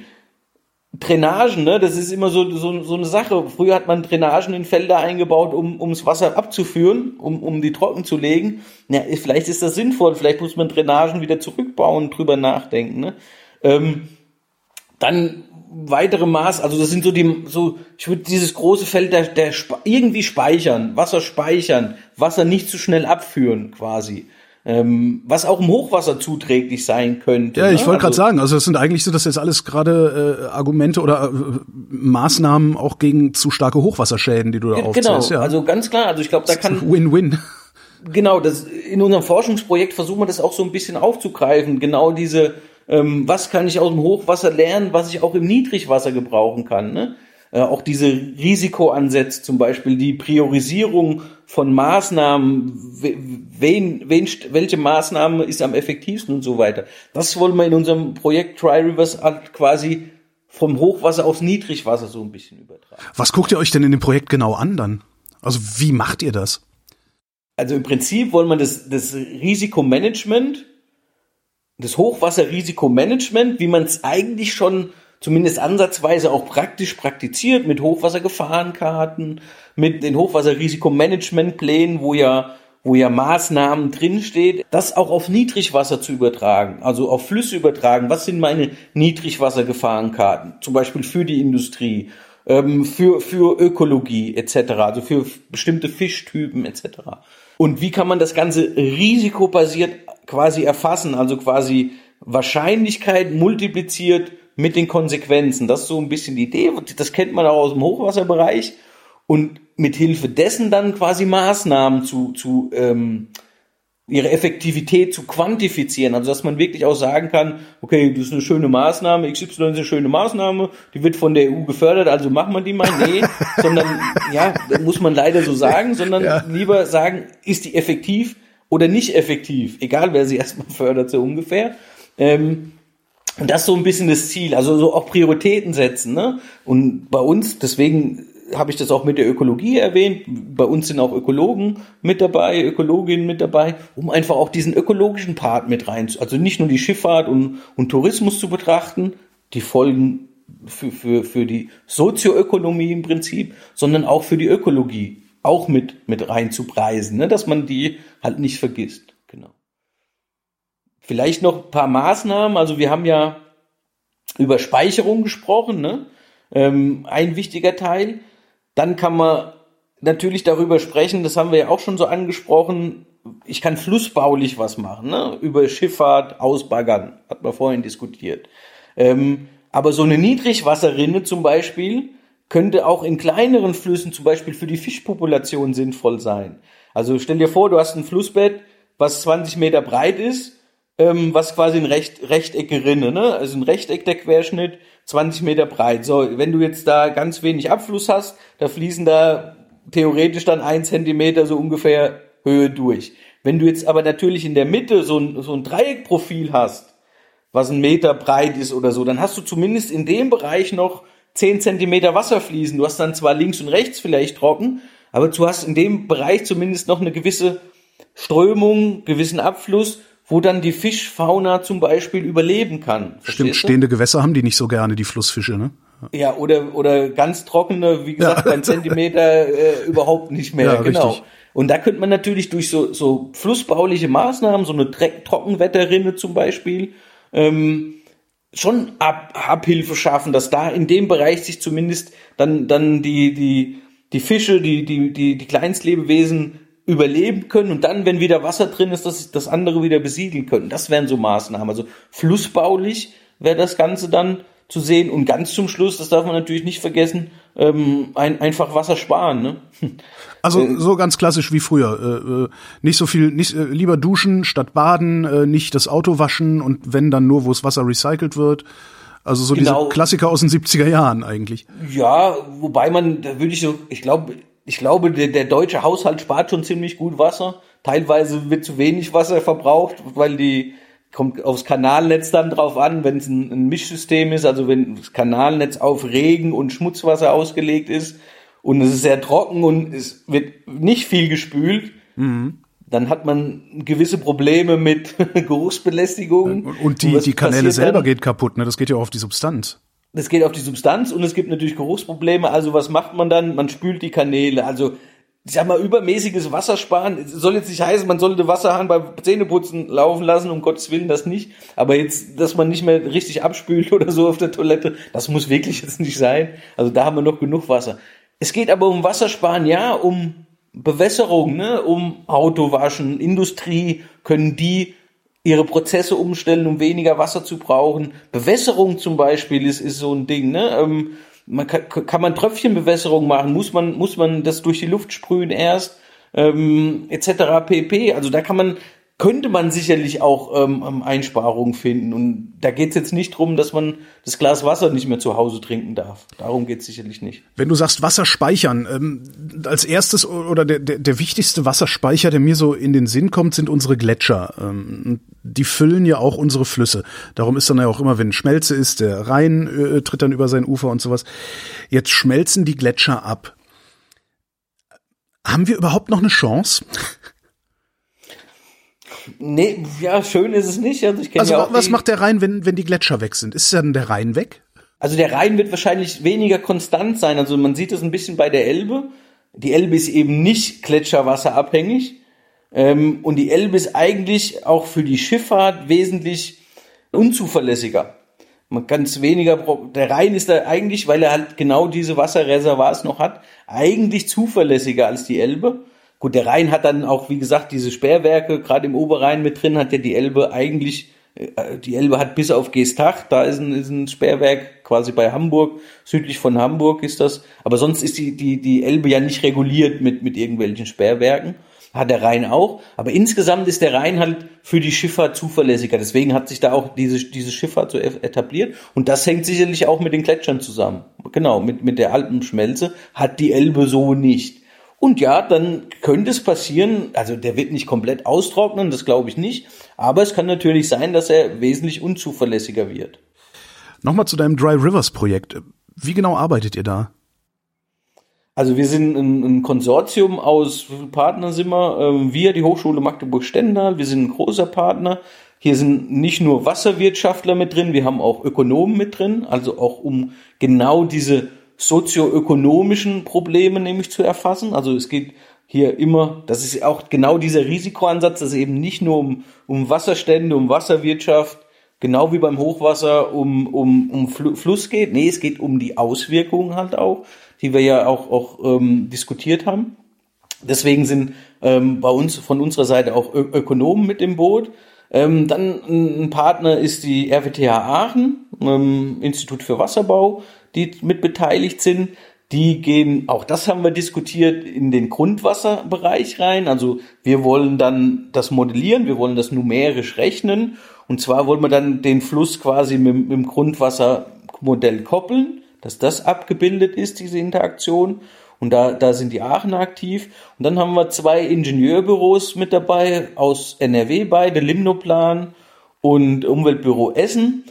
Drainagen, ne, das ist immer so, so, so eine Sache. Früher hat man Drainagen in Felder eingebaut, um ums Wasser abzuführen, um, um die trocken zu legen. Ja, vielleicht ist das sinnvoll, vielleicht muss man Drainagen wieder zurückbauen, drüber nachdenken. Ne? Ähm, dann weitere Maß, also das sind so die, so, ich würde dieses große Feld der, der irgendwie speichern, Wasser speichern, Wasser nicht zu schnell abführen, quasi. Ähm, was auch im Hochwasser zuträglich sein könnte. Ja, ich ne? wollte gerade also, sagen, also das sind eigentlich so, das jetzt alles gerade äh, Argumente oder äh, Maßnahmen auch gegen zu starke Hochwasserschäden, die du da aufzählst. Genau, ja. also ganz klar, also ich glaube, da kann Win-Win. Genau, das in unserem Forschungsprojekt versuchen wir das auch so ein bisschen aufzugreifen, genau diese ähm, was kann ich aus dem Hochwasser lernen, was ich auch im Niedrigwasser gebrauchen kann. Ne? Äh, auch diese Risikoansätze zum Beispiel, die Priorisierung von Maßnahmen, wen, wen, welche Maßnahme ist am effektivsten und so weiter. Das wollen wir in unserem Projekt Try Rivers halt quasi vom Hochwasser aufs Niedrigwasser so ein bisschen übertragen. Was guckt ihr euch denn in dem Projekt genau an dann? Also wie macht ihr das? also im Prinzip wollen wir das, das Risikomanagement, das Hochwasserrisikomanagement, wie man es eigentlich schon zumindest ansatzweise auch praktisch praktiziert mit Hochwassergefahrenkarten, mit den Hochwasserrisikomanagementplänen, wo ja wo ja Maßnahmen drinsteht, das auch auf Niedrigwasser zu übertragen, also auf Flüsse übertragen. Was sind meine Niedrigwassergefahrenkarten? Zum Beispiel für die Industrie, ähm, für, für Ökologie etc., also für bestimmte Fischtypen etc. Und wie kann man das Ganze risikobasiert quasi erfassen, also quasi Wahrscheinlichkeit multipliziert mit den Konsequenzen. Das ist so ein bisschen die Idee. Das kennt man auch aus dem Hochwasserbereich. Und mit Hilfe dessen dann quasi Maßnahmen zu, zu ähm, ihre Effektivität zu quantifizieren. Also dass man wirklich auch sagen kann, okay, das ist eine schöne Maßnahme, XY ist eine schöne Maßnahme, die wird von der EU gefördert, also machen wir die mal. Nee, [laughs] sondern ja, muss man leider so sagen, sondern ja. lieber sagen, ist die effektiv oder nicht effektiv, egal wer sie [laughs] erstmal fördert, so ungefähr. Ähm, und das ist so ein bisschen das Ziel, also so auch Prioritäten setzen. Ne? Und bei uns, deswegen habe ich das auch mit der Ökologie erwähnt. Bei uns sind auch Ökologen mit dabei, Ökologinnen mit dabei, um einfach auch diesen ökologischen Part mit rein, also nicht nur die Schifffahrt und, und Tourismus zu betrachten, die Folgen für, für, für die Sozioökonomie im Prinzip, sondern auch für die Ökologie auch mit, mit rein zu preisen, ne? dass man die halt nicht vergisst. Genau. Vielleicht noch ein paar Maßnahmen. Also wir haben ja über Speicherung gesprochen, ne? Ähm, ein wichtiger Teil. Dann kann man natürlich darüber sprechen, das haben wir ja auch schon so angesprochen, ich kann flussbaulich was machen, ne? über Schifffahrt, Ausbaggern, hat man vorhin diskutiert. Ähm, aber so eine Niedrigwasserrinne zum Beispiel könnte auch in kleineren Flüssen zum Beispiel für die Fischpopulation sinnvoll sein. Also stell dir vor, du hast ein Flussbett, was 20 Meter breit ist, ähm, was quasi ein Recht, Rechteck Rinne, ne? also ein Rechteck der Querschnitt 20 Meter breit. So, wenn du jetzt da ganz wenig Abfluss hast, da fließen da theoretisch dann ein Zentimeter so ungefähr Höhe durch. Wenn du jetzt aber natürlich in der Mitte so ein, so ein Dreieckprofil hast, was ein Meter breit ist oder so, dann hast du zumindest in dem Bereich noch 10 Zentimeter Wasser fließen. Du hast dann zwar links und rechts vielleicht trocken, aber du hast in dem Bereich zumindest noch eine gewisse Strömung, gewissen Abfluss wo dann die Fischfauna zum Beispiel überleben kann. Stimmt, stehende Gewässer haben die nicht so gerne, die Flussfische, ne? Ja, oder, oder ganz trockene, wie gesagt, ja. ein Zentimeter äh, überhaupt nicht mehr. Ja, genau. Richtig. Und da könnte man natürlich durch so, so flussbauliche Maßnahmen, so eine Trockenwetterrinne zum Beispiel, ähm, schon Ab Abhilfe schaffen, dass da in dem Bereich sich zumindest dann, dann die, die, die Fische, die, die, die, die Kleinstlebewesen überleben können und dann, wenn wieder Wasser drin ist, dass das andere wieder besiedeln können. Das wären so Maßnahmen. Also flussbaulich wäre das Ganze dann zu sehen und ganz zum Schluss, das darf man natürlich nicht vergessen, ähm, ein, einfach Wasser sparen. Ne? [laughs] Also äh, so ganz klassisch wie früher. Äh, äh, nicht so viel, nicht äh, lieber duschen statt baden, äh, nicht das Auto waschen und wenn dann nur, wo das Wasser recycelt wird. Also so genau. diese Klassiker aus den 70er Jahren eigentlich. Ja, wobei man, da würde ich so, ich glaube, ich glaube, der, der deutsche Haushalt spart schon ziemlich gut Wasser. Teilweise wird zu wenig Wasser verbraucht, weil die kommt aufs Kanalnetz dann drauf an, wenn es ein, ein Mischsystem ist, also wenn das Kanalnetz auf Regen und Schmutzwasser ausgelegt ist und es ist sehr trocken und es wird nicht viel gespült, mhm. dann hat man gewisse Probleme mit [laughs] Geruchsbelästigung. Und, und die, die Kanäle selber dann? geht kaputt, ne? Das geht ja auch auf die Substanz. Das geht auf die Substanz und es gibt natürlich Geruchsprobleme. Also was macht man dann? Man spült die Kanäle. Also ich sag mal, übermäßiges Wassersparen soll jetzt nicht heißen, man sollte Wasserhahn beim Zähneputzen laufen lassen, um Gottes Willen das nicht. Aber jetzt, dass man nicht mehr richtig abspült [laughs] oder so auf der Toilette, das muss wirklich jetzt nicht sein. Also da haben wir noch genug Wasser. Es geht aber um Wassersparen, ja, um Bewässerung, ne, um Autowaschen, Industrie, können die ihre Prozesse umstellen, um weniger Wasser zu brauchen. Bewässerung zum Beispiel ist, ist so ein Ding. Ne? Ähm, man kann, kann man Tröpfchenbewässerung machen? Muss man, muss man das durch die Luft sprühen erst? Ähm, etc. pp. Also da kann man könnte man sicherlich auch ähm, ähm, Einsparungen finden. Und da geht's jetzt nicht drum, dass man das Glas Wasser nicht mehr zu Hause trinken darf. Darum geht's sicherlich nicht. Wenn du sagst Wasser speichern, ähm, als erstes oder der, der, der wichtigste Wasserspeicher, der mir so in den Sinn kommt, sind unsere Gletscher. Ähm, die füllen ja auch unsere Flüsse. Darum ist dann ja auch immer, wenn Schmelze ist, der Rhein äh, tritt dann über sein Ufer und sowas. Jetzt schmelzen die Gletscher ab. Haben wir überhaupt noch eine Chance? Nee, ja, schön ist es nicht. Also, ich Also ja was macht der Rhein, wenn, wenn die Gletscher weg sind? Ist dann der Rhein weg? Also der Rhein wird wahrscheinlich weniger konstant sein. Also man sieht es ein bisschen bei der Elbe. Die Elbe ist eben nicht gletscherwasserabhängig. Ähm, und die Elbe ist eigentlich auch für die Schifffahrt wesentlich unzuverlässiger. Man ganz weniger, der Rhein ist da eigentlich, weil er halt genau diese Wasserreservoirs noch hat, eigentlich zuverlässiger als die Elbe. Gut, der Rhein hat dann auch, wie gesagt, diese Sperrwerke, gerade im Oberrhein mit drin, hat ja die Elbe eigentlich, äh, die Elbe hat bis auf Geestach, da ist ein, ist ein Sperrwerk, quasi bei Hamburg, südlich von Hamburg ist das. Aber sonst ist die, die, die Elbe ja nicht reguliert mit, mit irgendwelchen Sperrwerken. Hat der Rhein auch. Aber insgesamt ist der Rhein halt für die Schifffahrt zuverlässiger. Deswegen hat sich da auch diese, diese Schifffahrt so etabliert. Und das hängt sicherlich auch mit den Gletschern zusammen. Genau, mit, mit der Alpenschmelze hat die Elbe so nicht. Und ja, dann könnte es passieren, also der wird nicht komplett austrocknen, das glaube ich nicht, aber es kann natürlich sein, dass er wesentlich unzuverlässiger wird. Nochmal zu deinem Dry Rivers Projekt. Wie genau arbeitet ihr da? Also wir sind ein, ein Konsortium aus, Partner sind wir? Ähm, wir, die Hochschule Magdeburg-Stendal, wir sind ein großer Partner. Hier sind nicht nur Wasserwirtschaftler mit drin, wir haben auch Ökonomen mit drin, also auch um genau diese sozioökonomischen Probleme nämlich zu erfassen. Also es geht hier immer, das ist auch genau dieser Risikoansatz, dass es eben nicht nur um, um Wasserstände, um Wasserwirtschaft, genau wie beim Hochwasser um, um, um Fl Fluss geht. Nee, es geht um die Auswirkungen halt auch, die wir ja auch, auch ähm, diskutiert haben. Deswegen sind ähm, bei uns von unserer Seite auch Ö Ökonomen mit im Boot. Ähm, dann ein Partner ist die RWTH Aachen, ähm, Institut für Wasserbau, die mit beteiligt sind. Die gehen, auch das haben wir diskutiert, in den Grundwasserbereich rein. Also wir wollen dann das modellieren, wir wollen das numerisch rechnen. Und zwar wollen wir dann den Fluss quasi mit, mit dem Grundwassermodell koppeln, dass das abgebildet ist, diese Interaktion. Und da, da sind die Aachener aktiv. Und dann haben wir zwei Ingenieurbüros mit dabei aus NRW beide, Limnoplan und Umweltbüro Essen.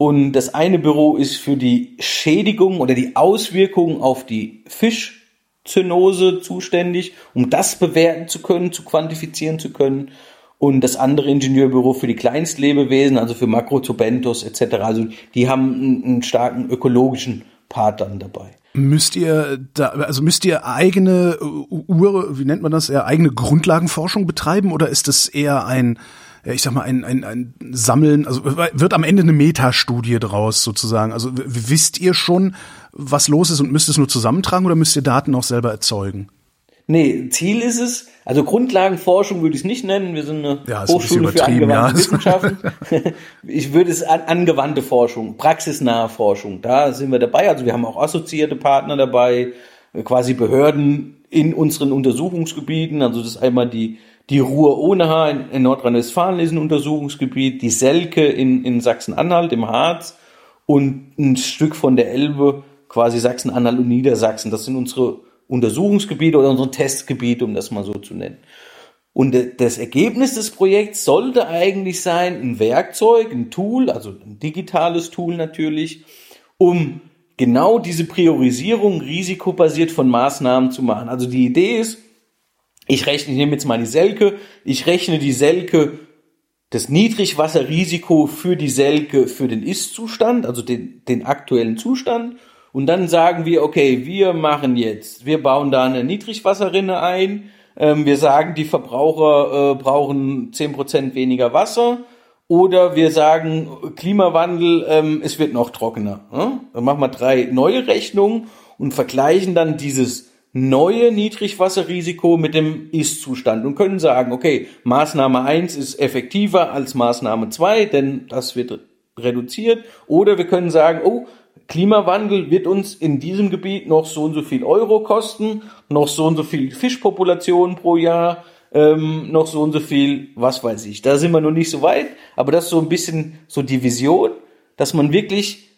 Und das eine Büro ist für die Schädigung oder die Auswirkungen auf die Fischzynose zuständig, um das bewerten zu können, zu quantifizieren zu können. Und das andere Ingenieurbüro für die Kleinstlebewesen, also für Makrozobentos etc. Also die haben einen, starken ökologischen Part dann dabei. Müsst ihr da, also müsst ihr eigene Uhr, wie nennt man das, eher eigene Grundlagenforschung betreiben oder ist das eher ein, ich sag mal, ein, ein, ein Sammeln, also wird am Ende eine Metastudie draus sozusagen? Also wisst ihr schon, was los ist und müsst es nur zusammentragen oder müsst ihr Daten auch selber erzeugen? Nee, Ziel ist es, also Grundlagenforschung würde ich es nicht nennen, wir sind eine ja, Hochschule für angewandte ja. [laughs] Wissenschaften. ich würde es an, angewandte Forschung, praxisnahe Forschung, da sind wir dabei, also wir haben auch assoziierte Partner dabei, quasi Behörden in unseren Untersuchungsgebieten, also das ist einmal die die Ruhr-Onaha in, in Nordrhein-Westfalen ist ein Untersuchungsgebiet, die Selke in, in Sachsen-Anhalt im Harz und ein Stück von der Elbe, quasi Sachsen-Anhalt und Niedersachsen. Das sind unsere Untersuchungsgebiete oder unsere Testgebiete, um das mal so zu nennen. Und das Ergebnis des Projekts sollte eigentlich sein, ein Werkzeug, ein Tool, also ein digitales Tool natürlich, um genau diese Priorisierung risikobasiert von Maßnahmen zu machen. Also die Idee ist, ich rechne, ich nehme jetzt mal die Selke, ich rechne die Selke, das Niedrigwasserrisiko für die Selke für den Ist-Zustand, also den, den aktuellen Zustand. Und dann sagen wir, okay, wir machen jetzt, wir bauen da eine Niedrigwasserrinne ein, ähm, wir sagen, die Verbraucher äh, brauchen zehn Prozent weniger Wasser. Oder wir sagen, Klimawandel, ähm, es wird noch trockener. Ne? Dann machen wir drei neue Rechnungen und vergleichen dann dieses neue Niedrigwasserrisiko mit dem Ist-Zustand und können sagen, okay, Maßnahme eins ist effektiver als Maßnahme zwei, denn das wird reduziert. Oder wir können sagen, oh, Klimawandel wird uns in diesem Gebiet noch so und so viel Euro kosten, noch so und so viel Fischpopulation pro Jahr, ähm, noch so und so viel, was weiß ich. Da sind wir noch nicht so weit, aber das ist so ein bisschen so die Vision, dass man wirklich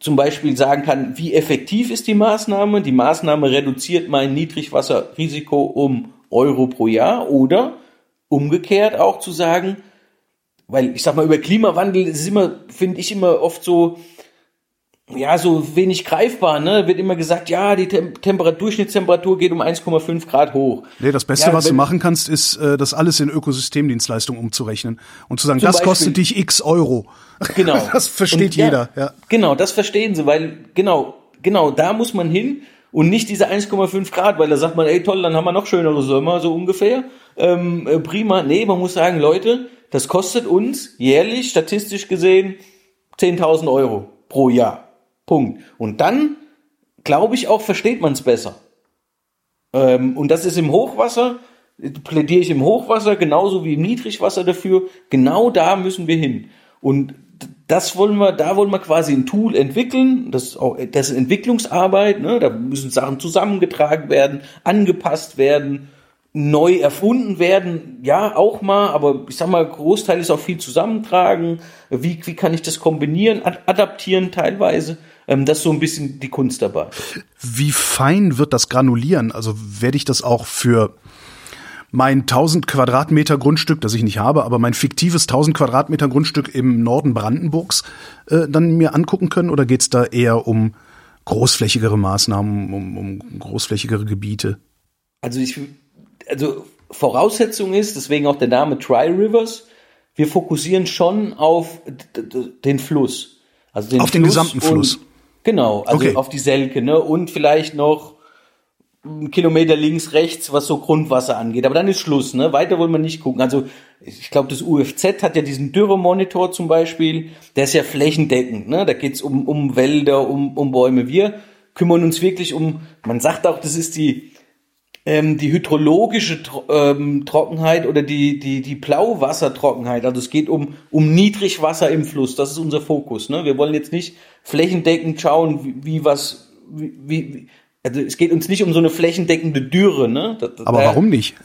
zum Beispiel sagen kann, wie effektiv ist die Maßnahme? Die Maßnahme reduziert mein Niedrigwasserrisiko um Euro pro Jahr oder umgekehrt auch zu sagen, weil ich sag mal, über Klimawandel ist immer, finde ich immer oft so, ja, so wenig greifbar, ne? Wird immer gesagt, ja, die Tem Temperatur, Durchschnittstemperatur geht um 1,5 Grad hoch. Nee, das Beste, Ja, was du machen kannst, ist, äh, das alles in Ökosystemdienstleistung umzurechnen und zu sagen, das Beispiel- kostet dich x Euro. [laughs] Genau. Das versteht Und ja, jeder, ja. Genau, das verstehen sie, weil, genau, genau, da muss man hin und nicht diese 1,5 Grad, weil da sagt man, ey toll, dann haben wir noch schönere Sommer, so ungefähr. Ähm, äh, prima. Nee, man muss sagen, Leute, das kostet uns jährlich, statistisch gesehen, 10.000 Euro pro Jahr. Punkt. Und dann, glaube ich, auch versteht man es besser. Ähm, und das ist im Hochwasser, plädiere ich im Hochwasser genauso wie im Niedrigwasser dafür. Genau da müssen wir hin. Und das wollen wir, da wollen wir quasi ein Tool entwickeln. Das ist, auch, das ist Entwicklungsarbeit. Ne? Da müssen Sachen zusammengetragen werden, angepasst werden, neu erfunden werden. Ja, auch mal. Aber ich sag mal, Großteil ist auch viel zusammentragen. Wie, wie kann ich das kombinieren, ad adaptieren teilweise? Ähm, das ist so ein bisschen die Kunst dabei. Wie fein wird das granulieren? Also werde ich das auch für mein 1000 Quadratmeter Grundstück, das ich nicht habe, aber mein fiktives 1000 Quadratmeter Grundstück im Norden Brandenburgs äh, dann mir angucken können? Oder geht's da eher um großflächigere Maßnahmen, um, um großflächigere Gebiete? Also ich, also Voraussetzung ist, deswegen auch der Name Tri Rivers, wir fokussieren schon auf den Fluss. Also den Auf den gesamten Fluss. Genau, also Okay. auf die Selke, ne? Und vielleicht noch einen Kilometer links, rechts, was so Grundwasser angeht. Aber dann ist Schluss, ne? Weiter wollen wir nicht gucken. Also ich glaube, das UFZ hat ja diesen Dürremonitor zum Beispiel, der ist ja flächendeckend, ne? Da geht's um, um Wälder, um, um Bäume. Wir kümmern uns wirklich um, man sagt auch, das ist die, ähm, die hydrologische ähm, Trockenheit oder die, die, die Blauwassertrockenheit. Also es geht um, um Niedrigwasser im Fluss. Das ist unser Fokus. Ne? Wir wollen jetzt nicht flächendeckend schauen, wie, wie was, wie, wie, also es geht uns nicht um so eine flächendeckende Dürre. Ne? Das, das- Aber warum nicht?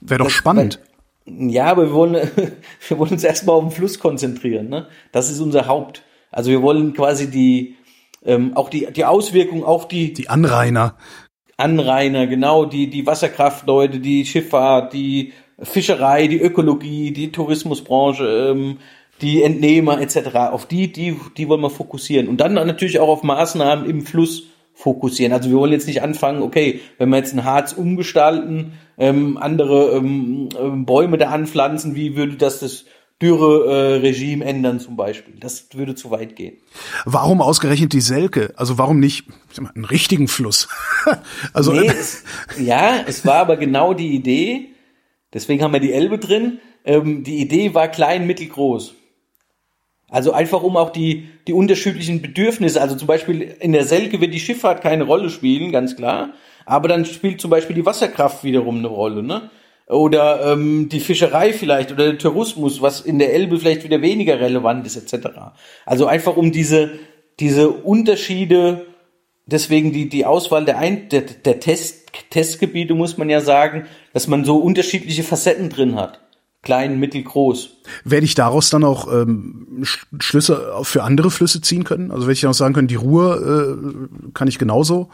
Wäre doch das- spannend. ja, aber wir wollen, [laughs] wir wollen uns erstmal auf den Fluss konzentrieren. Ne? Das ist unser Haupt. Also wir wollen quasi die, ähm, auch die, die Auswirkung auf die, Die Anrainer. Anrainer, genau, die, die Wasserkraftleute, die Schifffahrt, die Fischerei, die Ökologie, die Tourismusbranche, ähm, die Entnehmer etc. Auf die, die, die wollen wir fokussieren. Und dann natürlich auch auf Maßnahmen im Fluss fokussieren. Also wir wollen jetzt nicht anfangen, okay, wenn wir jetzt ein Harz umgestalten, ähm, andere ähm, ähm, Bäume da anpflanzen, wie würde das das Dürre-Regime ändern zum Beispiel? Das würde zu weit gehen. Warum ausgerechnet die Selke? Also warum nicht mal, einen richtigen Fluss? [laughs] also Nee, es, ja, es war aber genau die Idee, deswegen haben wir die Elbe drin, ähm, die Idee war klein, mittelgroß. Also einfach um auch die, die unterschiedlichen Bedürfnisse, also zum Beispiel in der Selke wird die Schifffahrt keine Rolle spielen, ganz klar, aber dann spielt zum Beispiel die Wasserkraft wiederum eine Rolle, ne? Oder ähm, die Fischerei vielleicht oder der Tourismus, was in der Elbe vielleicht wieder weniger relevant ist, etc. Also einfach um diese, diese Unterschiede deswegen die, die Auswahl der, Ein der, der Test, Testgebiete, muss man ja sagen, dass man so unterschiedliche Facetten drin hat. Klein, mittel, groß. werde ich daraus dann auch ähm, Sch- Schlüsse für andere Flüsse ziehen können? Also werde ich dann auch sagen können, die Ruhr äh, kann ich genauso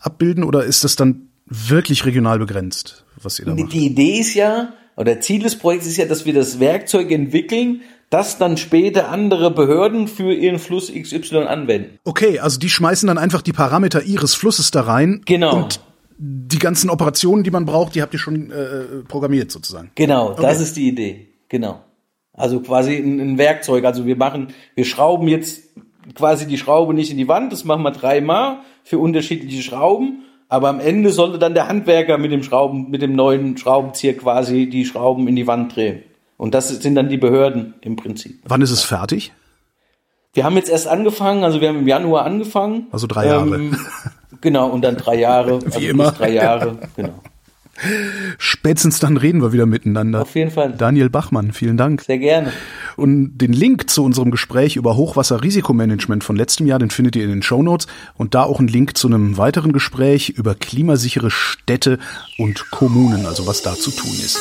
abbilden oder ist das dann wirklich regional begrenzt, was ihr da macht? die Idee ist ja, oder Ziel des Projekts ist ja, dass wir das Werkzeug entwickeln, das dann später andere Behörden für ihren Fluss XY anwenden. Okay, also die schmeißen dann einfach die Parameter ihres Flusses da rein Genau. und die ganzen Operationen, die man braucht, die habt ihr schon äh, programmiert sozusagen. Genau, das Okay. ist die Idee. Genau. Also quasi ein, ein Werkzeug. Also wir machen, wir schrauben jetzt quasi die Schraube nicht in die Wand, das machen wir dreimal für unterschiedliche Schrauben. Aber am Ende sollte dann der Handwerker mit dem Schrauben, mit dem neuen Schraubenzieher quasi die Schrauben in die Wand drehen. Und das sind dann die Behörden im Prinzip. Wann ist es fertig? Wir haben jetzt erst angefangen, also wir haben im Januar angefangen. Also drei Jahre. genau, und dann drei Jahre. [laughs] also bis immer. Drei Jahre, genau. Spätestens dann reden wir wieder miteinander. Auf jeden Fall. Daniel Bachmann, vielen Dank. Sehr gerne. Und den Link zu unserem Gespräch über Hochwasserrisikomanagement von letztem Jahr, den findet ihr in den Shownotes und da auch einen Link zu einem weiteren Gespräch über klimasichere Städte und Kommunen, also was da zu tun ist.